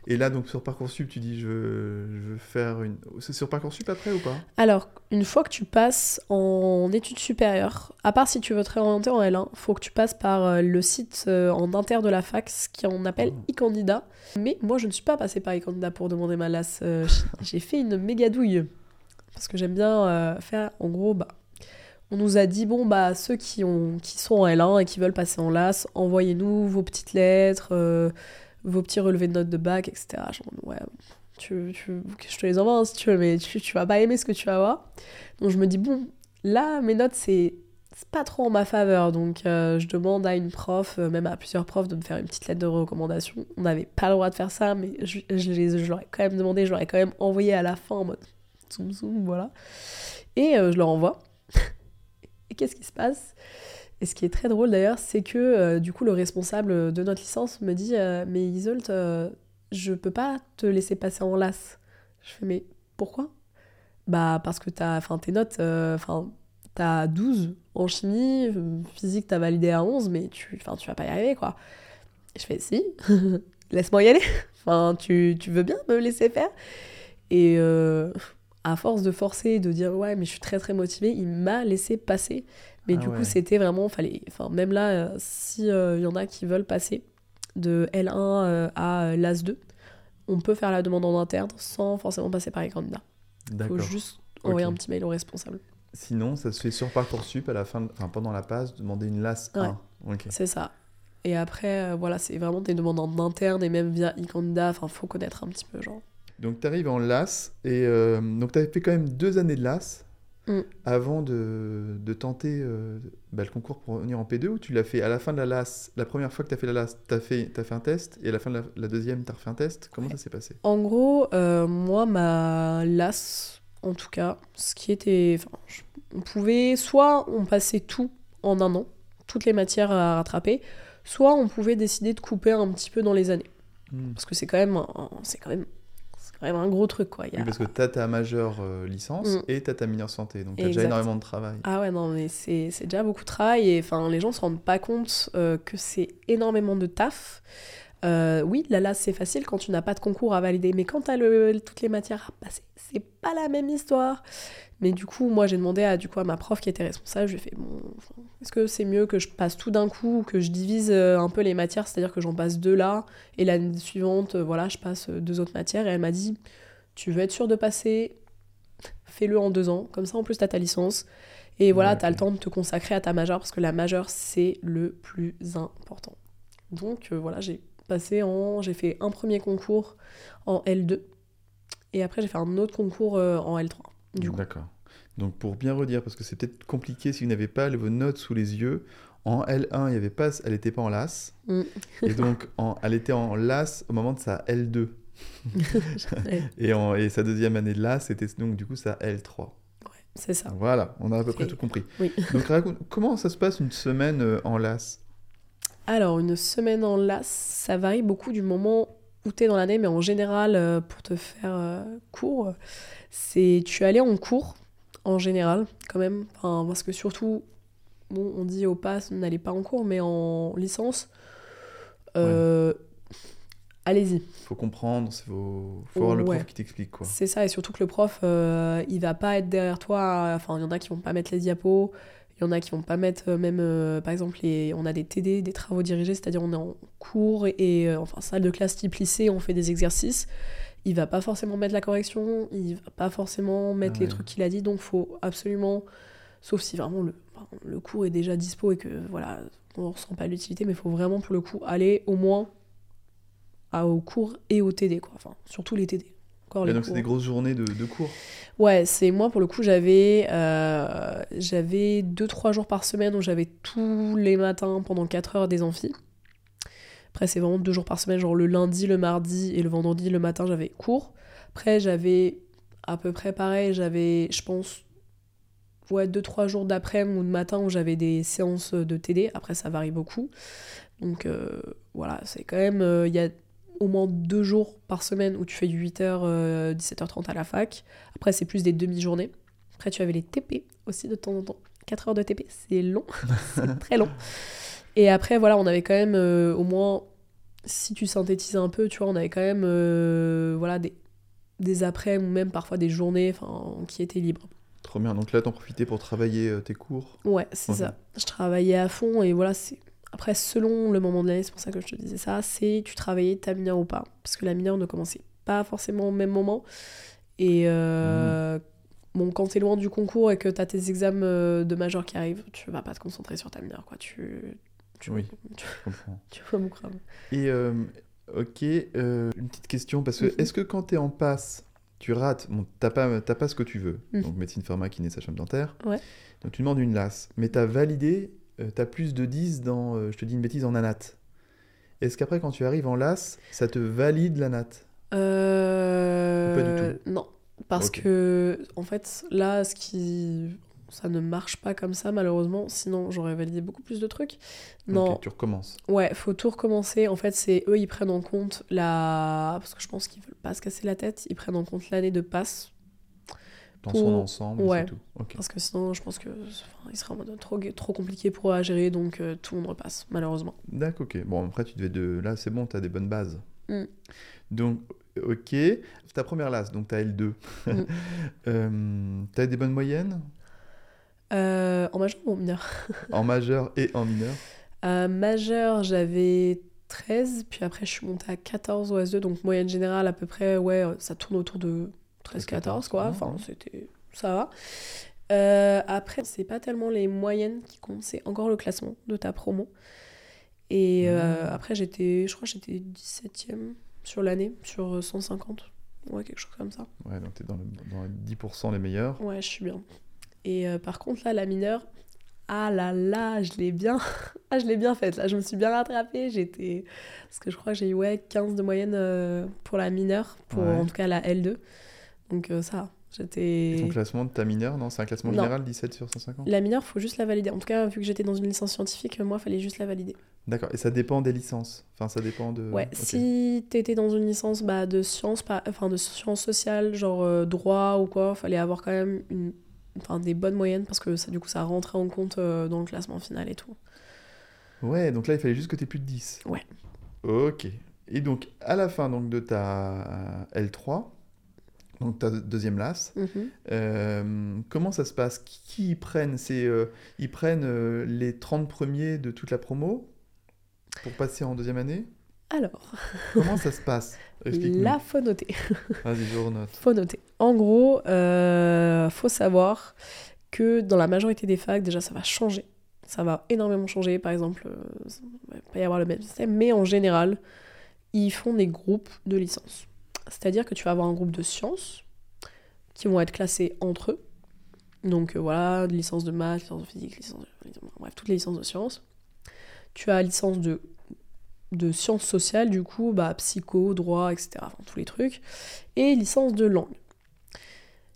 Et là, donc sur Parcoursup, tu dis, je veux, je veux faire une... C'est sur Parcoursup après ou pas? Alors, une fois que tu passes en études supérieures, à part si tu veux te réorienter en L1, faut que tu passes par euh, le site euh, en inter de la fac, ce qu'on appelle Oh. e-candidat. Mais moi je ne suis pas passée par e-candidat pour demander ma LAS. euh, J'ai fait une méga douille. Parce que j'aime bien faire, en gros, bah, on nous a dit, bon, bah, ceux qui, ont, qui sont en L1 et qui veulent passer en LAS, envoyez-nous vos petites lettres, euh, vos petits relevés de notes de bac, etc. Genre, ouais, tu, tu- je te les envoie hein, si tu veux, mais tu, tu vas pas aimer ce que tu vas voir. Donc je me dis, bon, là, mes notes, c'est pas trop en ma faveur. Donc euh, je demande à une prof, euh, même à plusieurs profs, de me faire une petite lettre de recommandation. On n'avait pas le droit de faire ça, mais je, je, je leur quand même demandé, je leur ai quand même envoyé à la fin en mode zoom zoom, voilà. Et je leur envoie. Qu'est-ce qui se passe? Et ce qui est très drôle d'ailleurs, c'est que euh, du coup, le responsable de notre licence me dit euh, Mais Isolt, euh, je peux pas te laisser passer en LAS. Je fais Mais pourquoi? Bah, parce que t'as, enfin, tes notes, euh, enfin, t'as 12 en chimie, physique, t'as validé à 11, mais tu, tu vas pas y arriver, quoi. Je fais Si, laisse-moi y aller. Enfin, tu, tu veux bien me laisser faire? Et à force de forcer, de dire ouais, mais je suis très très motivée, il m'a laissé passer. Mais Ah du ouais. coup, c'était vraiment, fallait, enfin, même là, euh, si il y en a qui veulent passer de L1 euh, à l'AS 2, on peut faire la demande en interne sans forcément passer par les candidats. Il faut juste envoyer un petit mail au responsable. Sinon, ça se fait sur Parcoursup à la fin, de- enfin, pendant la passe, demander une LAS 1. Ok. C'est ça. Et après, euh, voilà, c'est vraiment des demandes en interne et même via e-candidat. Enfin, faut connaître un petit peu, genre. Donc tu arrives en LAS, et euh, donc tu avais fait quand même deux années de LAS Mm. avant de, de tenter euh, bah, le concours pour venir en P2, ou tu l'as fait à la fin de la LAS, la première fois que tu as fait la LAS, tu as fait, fait un test, et à la fin de la, la deuxième, tu as refait un test? Comment ça s'est passé? En gros, euh, moi, ma LAS, en tout cas, ce qui était. Enfin, je- on pouvait. Soit on passait tout en un an, toutes les matières à rattraper, soit on pouvait décider de couper un petit peu dans les années. Hmm. Parce que c'est quand même. C'est quand même. Même un gros truc, quoi. Il y a- Oui, parce que tu as ta majeure euh, licence Mm. et tu as ta mineure santé, donc tu as déjà Exact. énormément de travail. Ah ouais, non, mais c'est c'est déjà beaucoup de travail et les gens se rendent pas compte euh, que c'est énormément de taf. Euh, oui, la LAS c'est facile quand tu n'as pas de concours à valider, mais quand tu as le, toutes les matières à passer, c'est pas la même histoire. Mais du coup, moi j'ai demandé à, du coup, à ma prof qui était responsable, je lui ai fait bon, est-ce que c'est mieux que je passe tout d'un coup ou que je divise euh, un peu les matières, c'est-à-dire que j'en passe deux là et l'année suivante, euh, voilà, je passe deux autres matières et elle m'a dit tu veux être sûr de passer, fais-le en deux ans, comme ça en plus t'as ta licence. Et voilà, Ouais, t'as le temps de te consacrer à ta majeure parce que la majeure c'est le plus important. Donc euh, voilà, j'ai passé en. J'ai fait un premier concours en L2 et après j'ai fait un autre concours euh, en L3. Du coup. D'accord. Donc pour bien redire, parce que c'est peut-être compliqué si vous n'avez pas vos notes sous les yeux, en L1, il y avait pas, elle n'était pas en LAS. Mm. et donc, en, elle était en LAS au moment de sa L2. et, en, et sa deuxième année de LAS, c'était donc du coup sa L3. C'est ça. Voilà, on a à peu près tout compris. Oui. Donc raconte, comment ça se passe une semaine euh, en LAS Alors, une semaine en LAS, ça varie beaucoup du moment où tu es dans l'année, mais en général, euh, pour te faire euh, cours, c'est tu allais en cours, en général, quand même. Enfin, parce que surtout, bon, on dit au pass, n'allez pas en cours, mais en licence, euh, allez-y. Faut comprendre, il faut, faut avoir le Ouais. prof qui t'explique quoi. C'est ça, et surtout que le prof, euh, il va pas être derrière toi. Enfin, il y en a qui vont pas mettre les diapos, il y en a qui vont pas mettre euh, même, euh, par exemple, les, on a des TD, des travaux dirigés, c'est-à-dire on est en cours et, euh, enfin salle de classe type lycée, on fait des exercices. Il va pas forcément mettre la correction, il va pas forcément mettre Ah les trucs qu'il a dit, donc faut absolument, sauf si vraiment le, cours est déjà dispo et que voilà, on ressent pas l'utilité, mais il faut vraiment pour le coup aller au moins à, au cours et au TD, quoi. Enfin, surtout les TD. Encore Et les donc c'est des grosses journées de, de cours. Ouais, c'est moi pour le coup, j'avais euh, j'avais 2-3 jours par semaine où j'avais tous les matins pendant 4 heures des amphis. Après, c'est vraiment deux jours par semaine, genre le lundi, le mardi et le vendredi, le matin, j'avais cours. Après, j'avais à peu près pareil, j'avais, je pense, ouais, 2-3 jours d'après-midi ou de matin où j'avais des séances de TD. Après, ça varie beaucoup. Donc euh, voilà, c'est quand même, euh, il y a au moins deux jours par semaine où tu fais du 8h, 17h30 à la fac. Après, c'est plus des demi-journées. Après, tu avais les TP aussi de temps en temps. 4 heures de TP, c'est long. c'est très long. Et après, voilà, on avait quand même euh, au moins, si tu synthétises un peu, tu vois, on avait quand même euh, voilà, des, des après ou même parfois des journées qui étaient libres. Trop bien. Donc là, t'en profitais pour travailler euh, tes cours? Ouais, c'est ça. Je travaillais à fond et voilà, c'est. Après, selon le moment de l'année, c'est pour ça que je te disais ça, c'est tu travaillais ta mineure ou pas. Parce que la mineure ne commençait pas forcément au même moment. Et euh, bon, quand t'es loin du concours et que t'as tes examens euh, de major qui arrivent, tu vas pas te concentrer sur ta mineure, quoi. Tu. Tu, Oui. tu, tu vois mon crâne. Et euh, ok, euh, une petite question parce que Mhm. est-ce que quand t'es en passe, tu rates, bon, t'as pas, t'as pas ce que tu veux, Mhm. donc médecine pharma, kiné, sage-femme dentaire. Ouais. Donc tu demandes une LAS, mais t'as validé, euh, t'as plus de 10 dans, euh, je te dis une bêtise, en ANAT. Est-ce qu'après quand tu arrives en LAS, ça te valide l'ANAT Euh... Pas du Non, parce que en fait là, ce qui ça ne marche pas comme ça malheureusement. Sinon, j'aurais validé beaucoup plus de trucs. Non, Ok, tu recommences. ouais, faut tout recommencer. En fait, c'est eux, ils prennent en compte la parce que je pense qu'ils veulent pas se casser la tête. Ils prennent en compte l'année de passe Dans Pour- son ensemble, ouais. c'est tout. Parce que sinon, je pense que enfin, il serait en mode trop trop compliqué pour eux à gérer, donc euh, tout le monde repasse malheureusement. D'accord, ok. Bon, après, tu devais de... Là, c'est bon, t'as des bonnes bases. Mm. Donc, ok. Ta première LAS, donc t'as L2. Mm. Euh, t'as des bonnes moyennes? Euh, en majeur ou en mineur? En majeur et en mineur majeur, j'avais 13, puis après je suis montée à 14 au S2, donc moyenne générale à peu près, ouais, ça tourne autour de 13-14 quoi, enfin c'était... ça va. Euh, après, c'est pas tellement les moyennes qui comptent, c'est encore le classement de ta promo. Et euh, Mmh. après j'étais, je crois j'étais 17ème sur l'année, sur 150, ouais, quelque chose comme ça. Ouais, donc t'es dans, le, dans les 10% les meilleurs. Ouais, je suis bien. Et euh, par contre, là, la mineure, ah là là, je l'ai bien, ah, je l'ai bien faite. Là, je me suis bien rattrapée. J'étais, parce que je crois que j'ai eu ouais 15 de moyenne euh, pour la mineure, pour Ouais. en tout cas la L2. Donc euh, ça, Et ton j'étais. classement de ta mineure, non C'est un classement Non. général, 17 sur 150 La mineure, faut juste la valider. En tout cas, vu que j'étais dans une licence scientifique, moi, fallait juste la valider. D'accord, et ça dépend des licences Enfin, ça dépend de... Ouais, si t'étais dans une licence bah, de sciences, pas- enfin de sciences sociales, genre euh, droit ou quoi, fallait avoir quand même une, enfin, des bonnes moyennes parce que ça, du coup, ça rentrait en compte euh, dans le classement final et tout. Ouais, donc là, il fallait juste que t'aies plus de 10. Ouais. Ok. Et donc, à la fin donc, de ta L3, donc ta deuxième LAS, Mhm. euh, comment ça se passe? Qui, ils prennent? C'est, euh, Ils prennent euh, les 30 premiers de toute la promo pour passer en deuxième année? Alors, Comment ça se passe? Faut noter. Vas-y, je renote. faut noter. En gros, faut savoir que dans la majorité des facs, déjà, ça va changer. Ça va énormément changer. Par exemple, euh, ça va pas y avoir le même système, mais en général, ils font des groupes de licence. C'est-à-dire que tu vas avoir un groupe de sciences qui vont être classés entre eux. Donc euh, voilà, licence de maths, licence de physique, licence de... bref, toutes les licences de sciences. Tu as licence de, de sciences sociales, du coup, bah, psycho, droit, etc. Enfin, tous les trucs. Et licence de langue.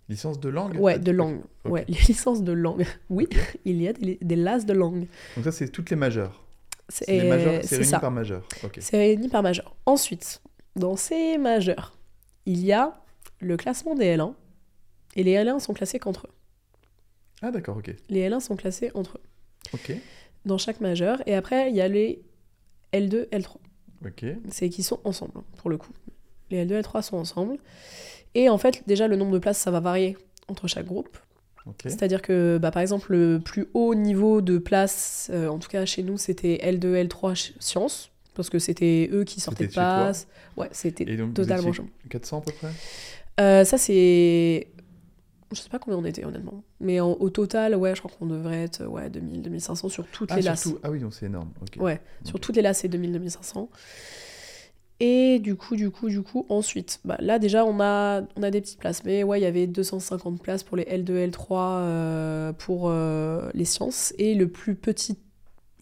Licence de langue? Ouais, de langue. Ouais, les licences de langue. Oui, il y a des, des LAS de langue. Donc ça, c'est toutes les majeures. C'est Les majeures, c'est c'est réuni ça. par majeur. C'est réuni par majeur. Ensuite, dans ces majeurs, il y a le classement des L1. Et les L1 sont classés qu'entre eux. Ah d'accord, ok. Les L1 sont classés entre eux. Ok. Dans chaque majeur. Et après, il y a les L2, L3. Ok. C'est qui sont ensemble, pour le coup. Les L2 et L3 sont ensemble. Et en fait, déjà, le nombre de places, ça va varier entre chaque groupe. Ok. C'est-à-dire que, bah, par exemple, le plus haut niveau de place, euh, en tout cas chez nous, c'était L2, L3 ch- sciences, parce que c'était eux qui sortaient de place. Ouais, c'était totalement chaud. 400 à peu près? Euh, ça, c'est. Je sais pas combien on était, honnêtement. Mais en- au total, ouais, je crois qu'on devrait être ouais, 2000, 2500 sur toutes Ah, les lasses. Ah oui, donc c'est énorme. Ouais, sur toutes les lasses, c'est 2000, 2500. Et du coup, du coup, du coup, ensuite, bah, là déjà, on a, on a des petites places. Mais ouais, il y avait 250 places pour les L2, L3 euh, pour euh, les sciences. Et le plus petit,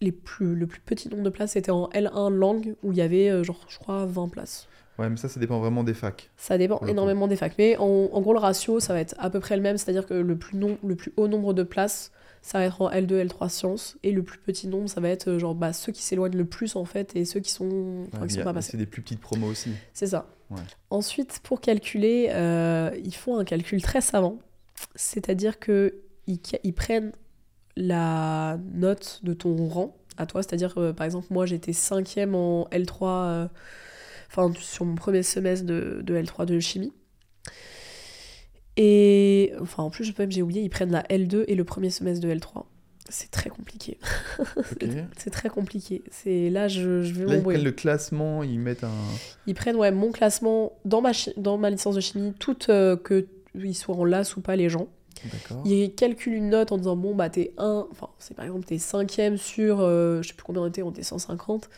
les plus, le plus petit nombre de places, c'était en L1 langue, où il y avait, euh, genre, je crois, 20 places. Ouais, mais ça, ça dépend vraiment des facs. Ça dépend coup. énormément des facs. Mais en, en gros, le ratio, ça va être à peu près le même. C'est-à-dire que le plus, non, le plus haut nombre de places, ça va être en L2, L3 sciences. Et le plus petit nombre, ça va être euh, genre bah, ceux qui s'éloignent le plus, en fait, et ceux qui sont, enfin, Ouais, qui il y sont a- pas passés. c'est des plus petites promos aussi. C'est ça. Ouais. Ensuite, pour calculer, euh, ils font un calcul très savant. C'est-à-dire que ils, ils prennent la note de ton rang à toi. C'est-à-dire, euh, par exemple, moi, j'étais cinquième en L3, euh, enfin, sur mon premier semestre de, de L3 de chimie. Et, enfin, en plus, je peux même, j'ai oublié, ils prennent la L2 et le premier semestre de L3. C'est très compliqué. C'est très compliqué. C'est là, je, je vais Là, ils prennent le classement, ils mettent un. Ils prennent ouais, mon classement dans ma, chi- dans ma licence de chimie, toutes euh, que ils soient en LAS ou pas les gens. Ils calculent une note en disant bon bah t'es 1, enfin c'est par exemple t'es cinquième sur, euh, je sais plus combien on était, on était 150.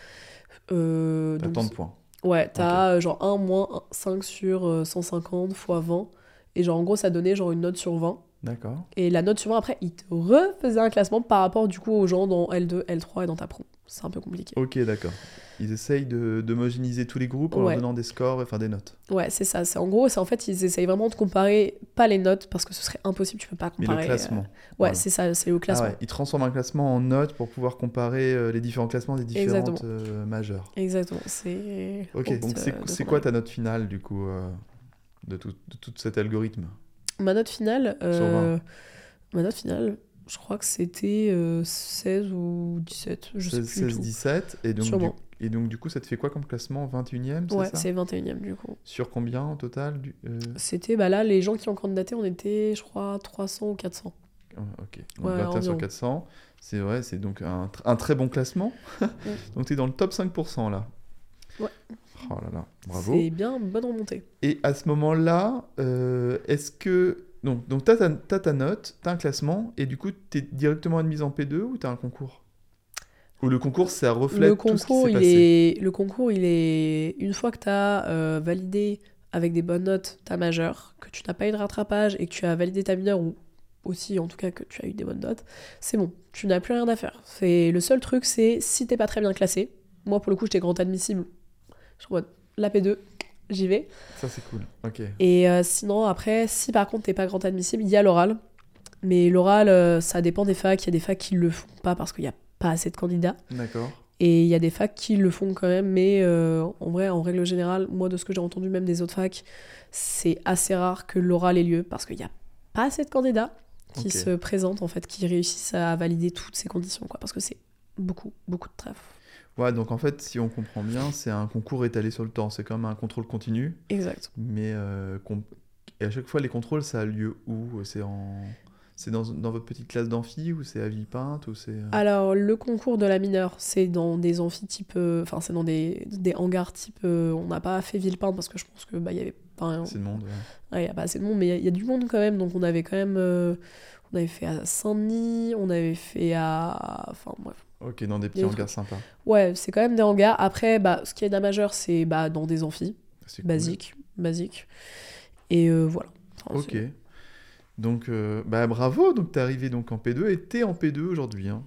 Euh, T'as donc, tant de points. Ouais, t'as euh, genre 1 moins un- 5 sur euh, 150 fois 20. Et genre en gros ça donnait genre une note sur 20. D'accord. Et la note sur 20 après ils te refaisaient un classement par rapport du coup aux gens dans L2, L3 et dans ta pro. C'est un peu compliqué. Ok, d'accord. Ils essayent d'homogénéiser tous les groupes en Ouais. leur donnant des scores, enfin des notes. Ouais, c'est ça. En gros, c'est en fait, ils essayent vraiment de comparer pas les notes parce que ce serait impossible. Tu peux pas Mais comparer. le classement. euh, Ouais, Voilà. c'est ça. C'est le Ah classement. ouais, ils transforment un classement en notes pour pouvoir comparer euh, les différents classements des différentes euh, majeures. Exactement. C'est. Ok, honte, donc euh, c'est comparer. quoi ta note finale du coup euh, de, tout, de tout cet algorithme? Ma note finale. euh, 20. Ma note finale, je crois que c'était euh, 16 ou 17. Je sais 16, plus. du 16, tout. 17 et donc, du. Et donc du coup ça te fait quoi comme classement 21e, c'est Ouais, c'est 21 e du coup. Sur combien au total du, euh, C'était, bah là, les gens qui ont candidaté, on était, je crois, 300 ou 400. ah, Ok, donc Ouais, 21 sur environ. 400, c'est vrai, c'est donc un, tr- un très bon classement. donc tu es dans le top 5% là. Ouais. Oh là là, bravo. C'est bien, bonne remontée. Et à ce moment-là, euh, est-ce que. Donc, donc tu as, ta note, tu as un classement, et du coup, tu es directement admise en P2 ou tu as un concours? Ou le concours, ça reflète le tout ce qui concours, s'est il passé est, le concours, il est une fois que tu as validé avec des bonnes notes ta majeure, que tu n'as pas eu de rattrapage et que tu as validé ta mineure ou aussi en tout cas que tu as eu des bonnes notes, c'est bon, tu n'as plus rien à faire. C'est le seul truc, c'est si t'es pas très bien classé. Moi pour le coup, j'étais grand admissible. Je crois la P2, j'y vais. Ça, c'est cool. Ok. Et euh, sinon, après, si par contre t'es pas grand admissible, il y a l'oral. Mais l'oral, euh, ça dépend des facs. Il y a des facs qui le font pas parce qu'il n'y a pas assez de candidats. D'accord. Et il y a des facs qui le font quand même, mais euh, en vrai, en règle générale, moi de ce que j'ai entendu même des autres facs, c'est assez rare que l'oral ait lieu parce qu'il n'y a pas assez de candidats qui se présentent, en fait, qui réussissent à valider toutes ces conditions, quoi, parce que c'est beaucoup, beaucoup de trèfle. Ouais, donc en fait, si on comprend bien, c'est un concours étalé sur le temps. C'est comme un contrôle continu, Exact. mais euh, et à chaque fois, les contrôles, ça a lieu où? C'est en... C'est dans, dans votre petite classe d'amphi ou c'est à Villepinte ou c'est... euh, Alors, le concours de la mineure, c'est dans des amphis type. euh, Enfin, c'est dans des, des hangars type. euh, on n'a pas fait Villepinte parce que je pense que bah, il y avait pas. C'est le monde, ouais. Ouais, il n'y a pas assez de monde, mais il y a- il y, a du monde quand même. Donc on avait quand même. euh, on avait fait à Saint-Denis, on avait fait à. Enfin bref. Ok, dans des petits Des hangars sympas. Ouais, c'est quand même des hangars. Après, bah, ce qui est d'un majeur, c'est bah, dans des amphis, C'est cool. basiques. Et voilà. Enfin, Ok. Donc, euh, bah bravo, donc t'es arrivé donc en P2 et t'es en P2 aujourd'hui. Hein.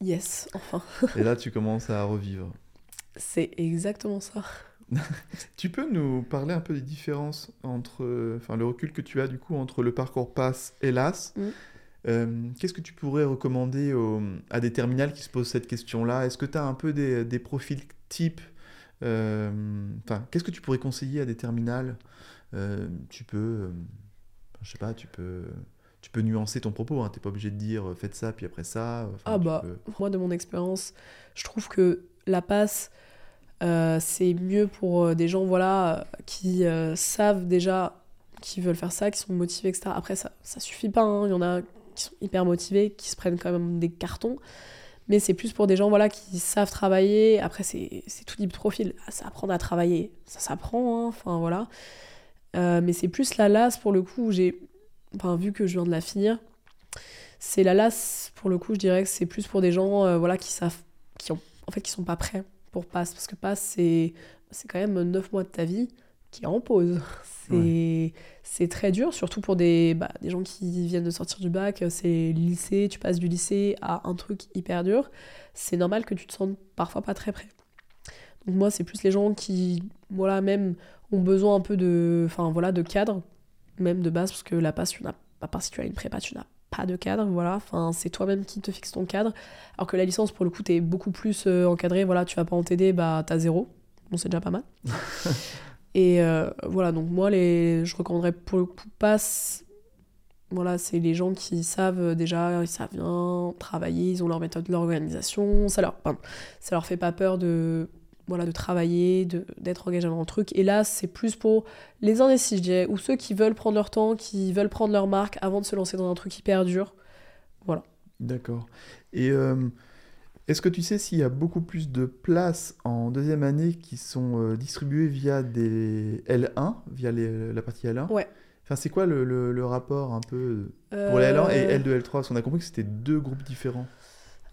Yes, enfin. et là, tu commences à revivre. C'est exactement ça. tu peux nous parler un peu des différences entre, enfin, le recul que tu as du coup entre le parcours passe et LAS. Mm. Euh, Qu'est-ce que tu pourrais recommander à des terminales qui se posent cette question-là? Est-ce que tu as un peu des, des profils types Euh, Enfin, qu'est-ce que tu pourrais conseiller à des terminales? Euh, Tu peux, je sais pas, tu peux, tu peux nuancer ton propos. Hein, T'es pas obligé de dire euh, faites ça puis après ça. Enfin, Ah bah, peux- moi de mon expérience, je trouve que la passe, euh, c'est mieux pour euh, des gens voilà, euh, qui euh, savent déjà qu'ils veulent faire ça, qui sont motivés, etc. Après, ça, ça suffit pas, hein. il y en a qui sont hyper motivés, qui se prennent quand même des cartons. Mais c'est plus pour des gens voilà, qui savent travailler. Après, c'est c'est tout type de profil. Ah, Ça apprendre à travailler, ça s'apprend. hein. Enfin, voilà. Euh, mais c'est plus la LAS, pour le coup, j'ai... Enfin, vu que je viens de la finir, c'est la LAS, pour le coup, je dirais que c'est plus pour des gens euh, voilà, qui savent... Qui ont, en fait, qui sont pas prêts pour PASS. Parce que PASS, c'est c'est quand même 9 mois de ta vie qui est en pause. C'est c'est très dur, surtout pour des, bah, des gens qui viennent de sortir du bac. C'est lycée, tu passes du lycée à un truc hyper dur. C'est normal que tu te sentes parfois pas très prêt. Donc moi, c'est plus les gens qui, voilà, même ont besoin un peu de, enfin voilà, de cadre, même de base, parce que la passe, tu n'as, à part si tu as une prépa, tu n'as pas de cadre, voilà. Enfin, c'est toi-même qui te fixe ton cadre. Alors que la licence, pour le coup, t'es beaucoup plus euh, encadré. Voilà, tu vas pas en TD, bah t'as zéro. Bon, c'est déjà pas mal. Et euh, voilà, donc moi, les, je recommanderais pour le coup passe. Voilà, c'est les gens qui savent euh, déjà, ils savent bien travailler, ils ont leur méthode, leur organisation, ça leur, pardon, ça leur fait pas peur de, voilà, de travailler, de, d'être engagé dans le truc. Et là, c'est plus pour les indécis, je dirais, ou ceux qui veulent prendre leur temps, qui veulent prendre leur marque avant de se lancer dans un truc hyper dur. D'accord. Et euh, est-ce que tu sais s'il y a beaucoup plus de places en deuxième année qui sont euh, distribuées via des L1, via les- la partie L1 Ouais. Enfin, c'est quoi le, le- le rapport un peu pour les L1 et Euh, L2, L3 Parce qu'on a compris que c'était deux groupes différents.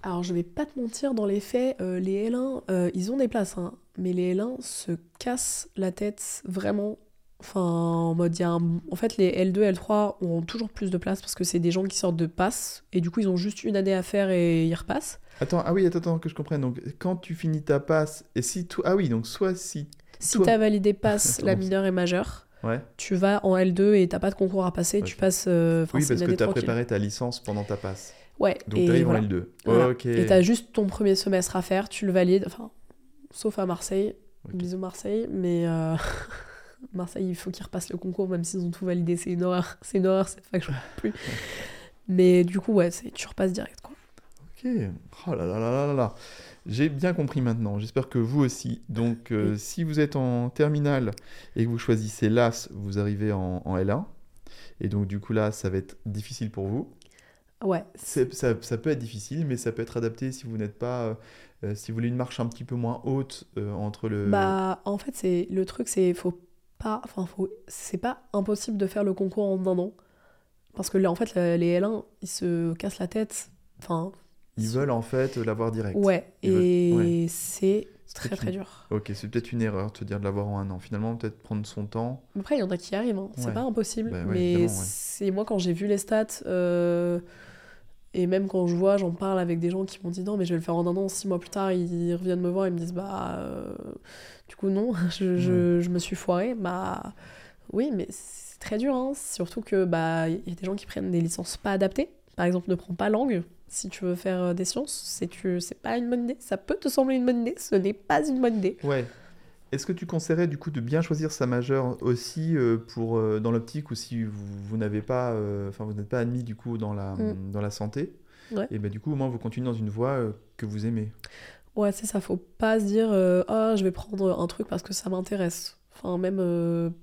Alors, je vais pas te mentir, dans les faits, euh, les L1, euh, ils ont des places, hein, mais les L1 se cassent la tête vraiment. Enfin, en mode, y a un- en fait, les L2, L3 ont toujours plus de place parce que c'est des gens qui sortent de passe et du coup, ils ont juste une année à faire et ils repassent. Attends, ah oui, attends, attends, que je comprenne. Donc, quand tu finis ta passe, et si toi. Ah oui, donc soit si. Si t'as validé passe, la mineure et majeure, Ouais. tu vas en L2 et t'as pas de concours à passer, tu passes. euh, Oui, parce que année tu as tranquille. préparé ta licence pendant ta passe. Ouais, Donc, et tu arrives voilà. en L2. Voilà. Ok. Et t'as juste ton premier semestre à faire, tu le valides, enfin, sauf à Marseille. Ok. Bisous Marseille, mais euh, Marseille, il faut qu'ils repassent le concours, même s'ils ont tout validé, c'est une horreur, c'est une horreur cette fac, je plus. Mais du coup, ouais, c'est- tu repasses direct, quoi. Ok. Oh là là là là là. J'ai bien compris maintenant. J'espère que vous aussi. Donc, euh, si vous êtes en terminale et que vous choisissez l'AS, vous arrivez en, en L1. Et donc, du coup, là, ça va être difficile pour vous. Ouais, Ça, ça peut être difficile, mais ça peut être adapté si vous n'êtes pas. euh, euh, si vous voulez une marche un petit peu moins haute euh, entre le. bah, en fait, c'est le truc, c'est faut pas, enfin, faut, c'est pas impossible de faire le concours en un an. Parce que là, en fait, les L1, ils se cassent la tête. Enfin, Ils veulent en fait l'avoir direct. ouais, Ils et ouais. c'est très très une- dur. Ok, c'est peut-être une erreur de te dire de l'avoir en un an. Finalement, peut-être prendre son temps. Après, il y en a qui arrivent, hein. c'est Ouais. pas impossible. Bah ouais, mais c'est moi, quand j'ai vu les stats, euh, et même quand je vois, j'en parle avec des gens qui m'ont dit non, mais je vais le faire en un an, six mois plus tard, ils reviennent me voir, ils me disent bah, euh, du coup, non, je, je- je me suis foiré. Bah, oui, mais c'est très dur, hein. surtout que bah, il y a des gens qui prennent des licences pas adaptées. Par exemple, ne prends pas langue. Si tu veux faire euh, des sciences, c'est tu- c'est pas une bonne idée. Ça peut te sembler une bonne idée, ce n'est pas une bonne idée. Ouais. Est-ce que tu conseillerais du coup de bien choisir sa majeure aussi euh, pour euh, dans l'optique ou si vous, vous n'avez pas, euh, enfin vous n'êtes pas admis du coup dans la Mm. dans la santé, Ouais. et ben du coup au moins vous continuez dans une voie que vous aimez. Ouais, c'est ça, faut pas se dire ah, je vais prendre un truc parce que ça m'intéresse. Enfin, même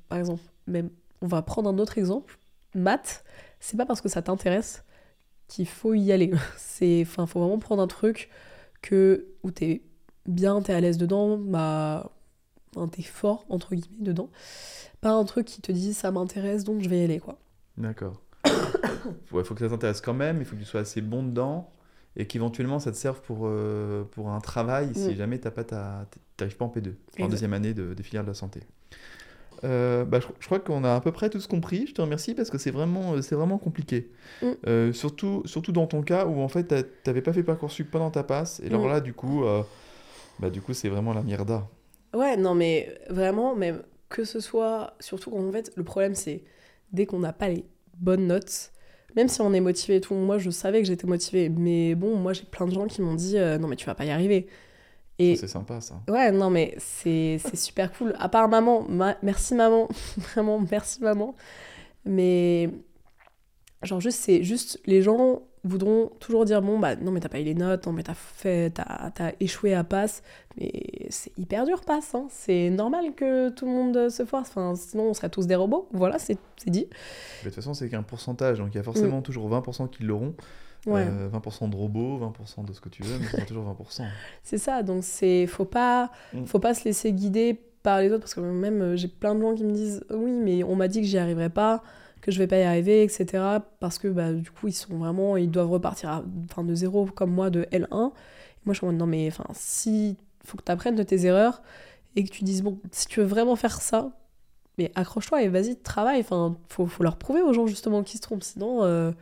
par exemple, même on va prendre un autre exemple, maths, c'est pas parce que ça t'intéresse qu'il faut y aller. C'est enfin, faut vraiment prendre un truc que où t'es bien, t'es à l'aise dedans, bah enfin, t'es fort entre guillemets dedans. Pas un truc qui te dit ça m'intéresse donc je vais y aller quoi. D'accord. Il faut que ça t'intéresse quand même. Il faut que tu sois assez bon dedans et qu'éventuellement ça te serve pour euh, pour un travail si Mm. jamais t'as pas ta t'arrives pas en P2 en deuxième année de, des filières de la santé. Euh, bah, je, je crois qu'on a à peu près tous compris. Je te remercie parce que c'est vraiment, euh, c'est vraiment compliqué. Mm. Euh, surtout, surtout dans ton cas où en fait t'a- t'avais pas fait Parcoursup pendant ta passe. Et alors Mm. là, du coup, euh, bah, du coup, c'est vraiment la mierda. Ouais, non, mais vraiment, même que ce soit, surtout qu'en fait, le problème, c'est dès qu'on n'a pas les bonnes notes, même si on est motivé et tout, moi, je savais que j'étais motivée, mais bon, moi, j'ai plein de gens qui m'ont dit, euh, non, mais tu vas pas y arriver. Et C'est sympa ça. ouais, non, mais c'est c'est super cool. À part maman, ma- merci maman, vraiment, merci maman. Mais, genre, juste, c'est juste, les gens voudront toujours dire, bon, bah, non, mais t'as pas eu les notes, non, mais t'as fait, t'as t'as échoué à passe. Mais c'est hyper dur, passe, hein. C'est normal que tout le monde se force. Enfin, sinon, on serait tous des robots. Voilà, c'est c'est dit. Mais de toute façon, c'est qu'un pourcentage. Donc il y a forcément toujours 20% qui l'auront. Mm. Ouais. Euh, 20% de robots, 20% de ce que tu veux, mais c'est toujours 20%. C'est ça, donc c'est faut pas Mm. faut pas se laisser guider par les autres parce que même euh, j'ai plein de gens qui me disent oui mais on m'a dit que j'y arriverai pas, que je vais pas y arriver etc parce que bah du coup ils sont vraiment ils doivent repartir à, enfin, de zéro comme moi de L1. Moi je suis en mode non mais enfin si faut que tu apprennes de tes erreurs et que tu dises bon si tu veux vraiment faire ça mais accroche-toi et vas-y travaille enfin faut, faut leur prouver aux gens justement qui se trompent sinon euh,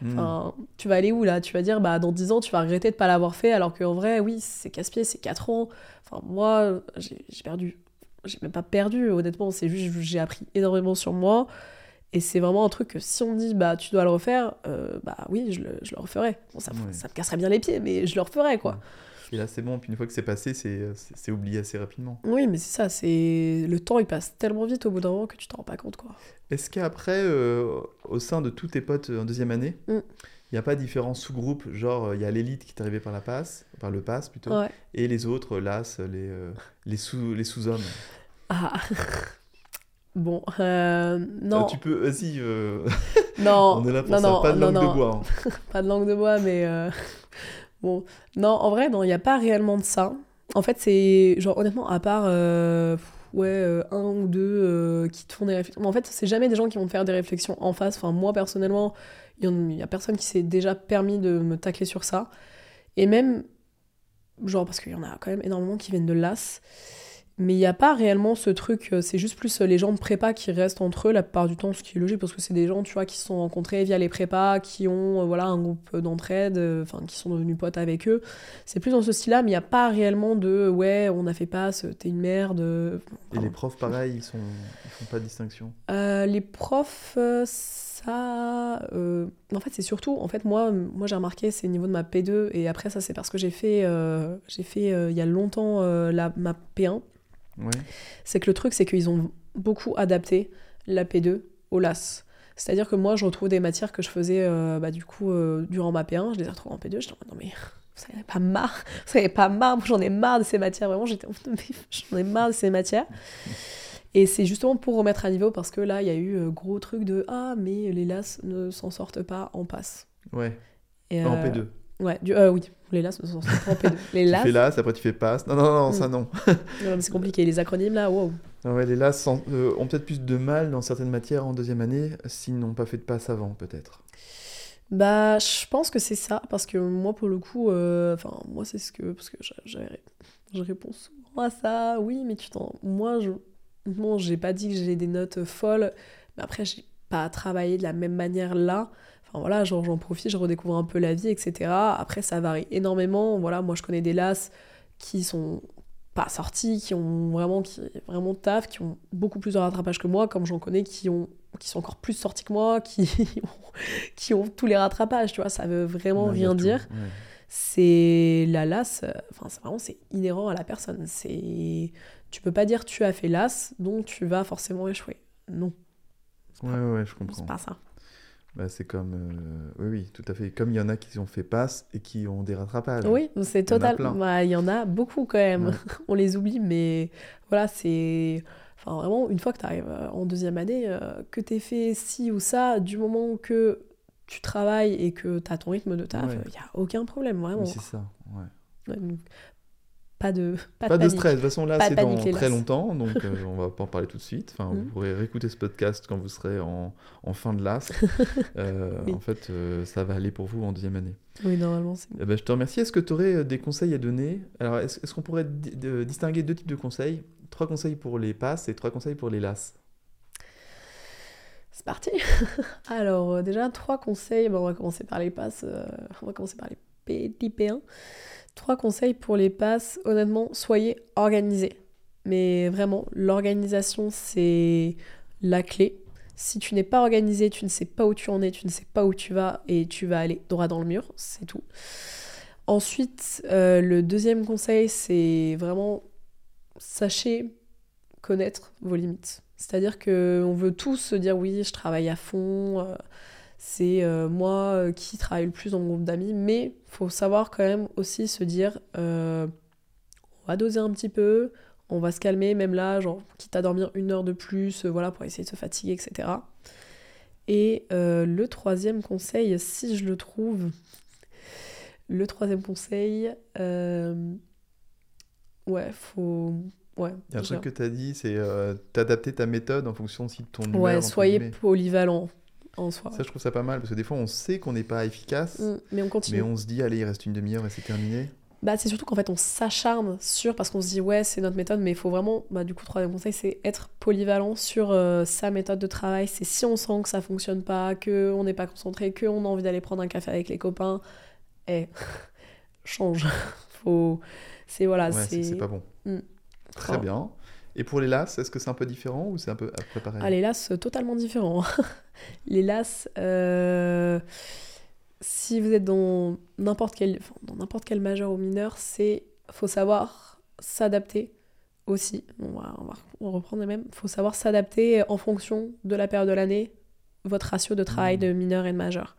Hmm. Tu vas aller où là? Tu vas dire, bah dans 10 ans, tu vas regretter de pas l'avoir fait, alors qu'en vrai, oui, c'est casse-pied, c'est 4 ans. Enfin, moi, j'ai j'ai perdu. J'ai même pas perdu, honnêtement, c'est juste, j'ai appris énormément sur moi. Et c'est vraiment un truc que si on me dit, bah tu dois le refaire, euh, bah oui, je le, je le referai. Bon, ça, Ouais. ça me casserait bien les pieds, mais je le referai, quoi. Et là, c'est bon. Puis une fois que c'est passé, c'est oublié assez rapidement. Oui, mais c'est ça, c'est. Le temps, il passe tellement vite au bout d'un moment que tu t'en rends pas compte, quoi. Est-ce qu'après, euh, au sein de tous tes potes euh, en deuxième année, il Mm. n'y a pas différents sous-groupes Genre, euh, il y a l'élite qui est arrivée par la passe, par le pass plutôt, Ouais. et les autres, l'as, les, euh, les sous les sous-hommes? Ah. bon, euh, non. Euh, tu peux, vas-y, euh, Non, on est là pour non, ça, non, pas de langue de bois. hein. pas de langue de bois, mais euh, bon. Non, en vrai, non, il n'y a pas réellement de ça. En fait, c'est genre honnêtement, à part ouais, un ou deux qui te font des réflexions. En fait, c'est jamais des gens qui vont te faire des réflexions en face. Enfin, moi personnellement, il n'y a personne qui s'est déjà permis de me tacler sur ça. Et même, genre, parce qu'il y en a quand même énormément qui viennent de l'AS. Mais il n'y a pas réellement ce truc, euh, c'est juste plus euh, les gens de prépa qui restent entre eux la plupart du temps, ce qui est logique parce que c'est des gens, tu vois, qui se sont rencontrés via les prépas, qui ont, euh, voilà, un groupe d'entraide, euh, enfin, qui sont devenus potes avec eux. C'est plus dans ce style-là, mais il n'y a pas réellement de, ouais, on a fait passe, t'es une merde. Et les profs, pareil, ils sont, ils font pas de distinction. euh, les profs, ça. euh, En fait, c'est surtout. En fait, moi, moi j'ai remarqué, c'est au niveau de ma P2. Et après, ça, c'est parce que j'ai fait, euh, j'ai fait euh, il y a longtemps la, ma P1. Ouais. C'est que le truc, c'est qu'ils ont beaucoup adapté la P2 au LAS. C'est-à-dire que moi, je retrouve des matières que je faisais euh, bah, du coup euh, durant ma P1, je les ai retrouvées en P2. J'étais en mode, non mais vous savez pas marre, vous savez pas marre, moi j'en ai marre de ces matières, vraiment, j'en ai marre de ces matières. Et c'est justement pour remettre à niveau parce que là, il y a eu euh, gros truc de ah, mais les LAS ne s'en sortent pas en passe. Ouais. Et, En euh, P2. Ouais, du, euh, oui, les LAS ne s'en P2. Les Tu LAS, fais l'as, après tu fais passe. Non, non, non, Mm. ça non. c'est compliqué, les acronymes là, wow. Ouais, les LAS sont- euh, ont peut-être plus de mal dans certaines matières en deuxième année s'ils n'ont pas fait de passe avant, peut-être. Bah, je pense que c'est ça, parce que moi, pour le coup, euh, enfin, moi, c'est ce que. Parce que j'a- j'avais- je réponds souvent à ça, oui, mais tu t'en. Moi, je. Bon, j'ai pas dit que j'ai des notes folles, mais après, j'ai pas travaillé de la même manière là. Enfin, voilà, j'en profite, je redécouvre un peu la vie, etc. Après, ça varie énormément. Voilà, moi, je connais des LAS qui sont pas sortis, qui ont vraiment, qui, vraiment taf, qui ont beaucoup plus de rattrapage que moi, comme j'en connais qui, ont, qui sont encore plus sortis que moi, qui ont qui ont tous les rattrapages, tu vois, ça veut vraiment rien dire. ouais. C'est la LAS, euh, enfin, c'est vraiment, c'est inhérent à la personne. C'est, tu peux pas dire tu as fait LAS, donc tu vas forcément échouer. Non, Ouais, ouais, ouais, je c'est comprends. pas ça. Bah, c'est comme. euh, Oui, oui, tout à fait. Comme il y en a qui ont fait passe et qui ont des rattrapages. Oui, c'est total. bah, Il y en a beaucoup quand même. Ouais. On les oublie, mais voilà, c'est. Enfin, vraiment, une fois que tu arrives en deuxième année, euh, que tu fait ci ou ça, du moment que tu travailles et que tu as ton rythme de taf, il Ouais. n'y a aucun problème, vraiment. Oui, c'est ça. ouais. Ouais, donc, pas de, pas Pas, de de panique. stress. De toute façon, là, c'est dans très longtemps, donc euh, on va pas en parler tout de suite. Enfin. Vous pourrez réécouter ce podcast quand vous serez en, en fin de LAS. Euh, Oui. En fait, euh, ça va aller pour vous en deuxième année. Oui, normalement, c'est Eh ben, je te remercie. Est-ce que tu aurais des conseils à donner? Alors, est-ce qu'on pourrait de- distinguer deux types de conseils? Trois conseils pour les passes et trois conseils pour les LAS. c'est parti. Alors, euh, déjà, trois conseils. Bon, on va commencer par les passes. euh, on va commencer par les P1. Trois conseils pour les passes. Honnêtement, soyez organisés. Mais vraiment, l'organisation, c'est la clé. Si tu n'es pas organisé, tu ne sais pas où tu en es, tu ne sais pas où tu vas et tu vas aller droit dans le mur, c'est tout. Ensuite, euh, le deuxième conseil, c'est vraiment sachez connaître vos limites. C'est-à-dire que on veut tous se dire oui, je travaille à fond, euh, c'est euh, moi euh, qui travaille le plus dans mon groupe d'amis, mais faut savoir quand même aussi se dire euh, on va doser un petit peu, on va se calmer, même là, genre quitte à dormir une heure de plus, voilà, pour essayer de se fatiguer, etc. Et euh, le troisième conseil, si je le trouve, le troisième conseil, ouais, faut. Ouais, Il y a un truc que tu as dit, c'est euh, t'adapter ta méthode en fonction aussi de ton humeur. Ouais, soyez polyvalent en soi. Ça, je trouve ça pas mal parce que des fois, on sait qu'on n'est pas efficace, Mm, mais on continue. mais on se dit, allez, il reste une demi-heure et c'est terminé. Bah, c'est surtout qu'en fait, on s'acharne sur, parce qu'on se dit, ouais, c'est notre méthode, mais il faut vraiment, bah, du coup, troisième conseil, c'est être polyvalent sur euh, sa méthode de travail. C'est si on sent que ça fonctionne pas, qu'on n'est pas concentré, qu'on a envie d'aller prendre un café avec les copains, eh, change. faut. C'est voilà, ouais, c'est pas bon. Mm. Très bien. Et pour les lasses, est-ce que c'est un peu différent ou c'est un peu à peu pareil Ah, les LAS, euh, totalement différents. les LAS, euh, si vous êtes dans n'importe quel, enfin, dans n'importe quel majeur ou mineur, c'est faut savoir s'adapter aussi. On va, on va on va reprendre les mêmes. faut savoir s'adapter en fonction de la période de l'année, votre ratio de travail Mhm. de mineur et de majeur.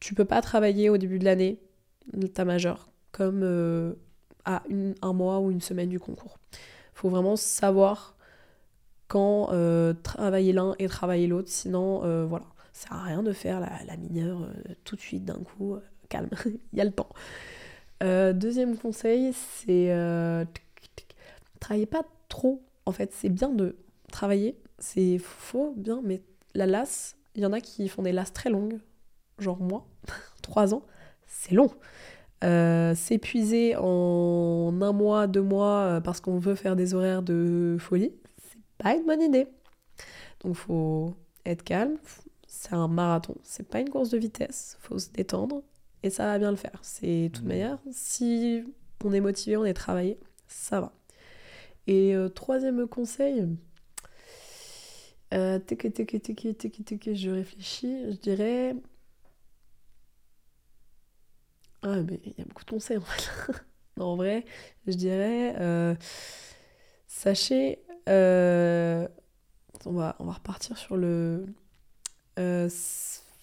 Tu peux pas travailler au début de l'année ta majeure comme euh, à une- un mois ou une semaine du concours. Faut vraiment savoir quand euh, travailler l'un et travailler l'autre. Sinon, euh, voilà, ça sert à rien de faire la, la mineure euh, tout de suite d'un coup. calme, il y a le temps. Deuxième conseil, c'est travaillez pas trop. En fait, c'est bien de travailler, c'est faux, bien, mais la lasse, il y en a qui font des lasses très longues, genre moi, trois ans, c'est long. Euh, S'épuiser en un mois, deux mois, euh, parce qu'on veut faire des horaires de folie, c'est pas une bonne idée. Donc faut être calme, c'est un marathon, c'est pas une course de vitesse, faut se détendre et ça va bien le faire. C'est de toute manière, si on est motivé, on est travaillé, ça va. Et euh, troisième conseil, euh, je réfléchis, je dirais. Ah, mais il y a beaucoup de conseils en fait. non, en vrai, je dirais. euh, sachez. euh, on, va, on va repartir sur le. euh,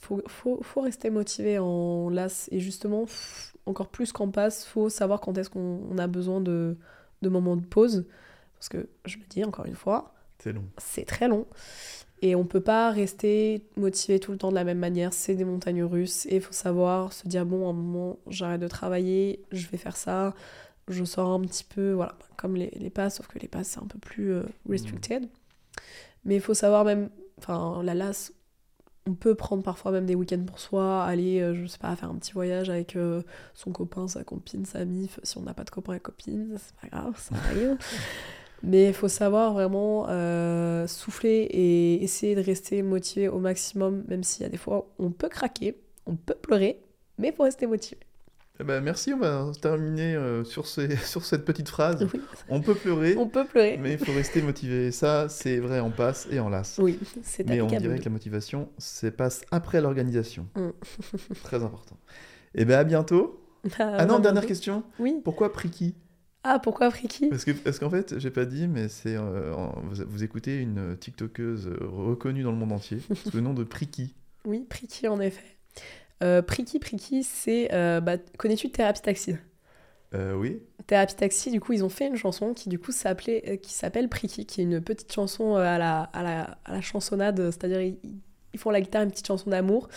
faut, faut, faut rester motivé en LAS et justement, encore plus qu'en passe, faut savoir quand est-ce qu'on on a besoin de, de moments de pause. Parce que, je le dis encore une fois, C'est long. c'est très long. Et on peut pas rester motivé tout le temps de la même manière. C'est des montagnes russes. Et il faut savoir se dire bon, à un moment, j'arrête de travailler, je vais faire ça. Je sors un petit peu, voilà, comme les, les passes, sauf que les passes, c'est un peu plus euh, restricted. Mais il faut savoir même, enfin, la LAS, on peut prendre parfois même des week-ends pour soi, aller, euh, je sais pas, faire un petit voyage avec euh, son copain, sa copine, sa mif. Si on n'a pas de copain et copine, c'est pas grave, ça arrive. Mais il faut savoir vraiment euh, souffler et essayer de rester motivé au maximum, même s'il y a des fois on peut craquer, on peut pleurer, mais il faut rester motivé. Eh ben, merci, on va terminer euh, sur, ces- sur cette petite phrase. Oui, On peut pleurer, on peut pleurer. mais il faut rester motivé. Ça, c'est vrai en passe et en lasse. Oui, c'est Mais on dirait que la motivation se passe après l'organisation. Mm. Très important. Et ben à bientôt. Ah non, dernière question. Oui. Pourquoi Priki? Ah, pourquoi Friki? Parce que parce qu'en fait, j'ai pas dit, mais c'est euh, vous, vous écoutez une TikTokeuse reconnue dans le monde entier sous le nom de Priki. Oui, Priki en effet. Euh, Priki, Priki, c'est. euh, bah, Connais-tu Thérapie Taxi? Euh, oui. Thérapie Taxi, du coup, ils ont fait une chanson qui, du coup, s'appelait, qui s'appelle Priki, qui est une petite chanson à la, à la, à la chansonnade, c'est-à-dire ils, ils font la guitare, une petite chanson d'amour,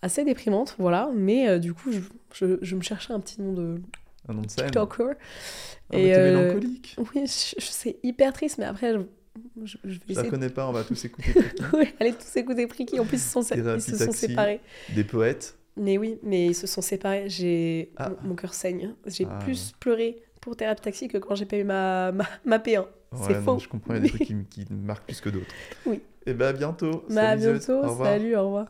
assez déprimante, voilà, mais du coup, je, je, je me cherchais un petit nom de Un nom de scène. TikToker. Ah, t'es euh, mélancolique. oui, je, je- c'est hyper triste, mais après, je, je, vais Je la connais pas, on va tous écouter. Oui, allez tous écouter Priki, en plus, ils, sont, ils se sont Taxi. séparés. Des poètes. Mais oui, mais ils se sont séparés. J'ai Ah. mon, mon cœur saigne. J'ai Ah. plus pleuré pour Thérapie Taxi que quand j'ai eu ma, ma, ma P1. Ouais, C'est faux. je comprends, il y a des trucs qui, me- qui me marquent plus que d'autres. Oui. Et bah à bientôt. Bah à Salut, bientôt, Au revoir. salut, au revoir.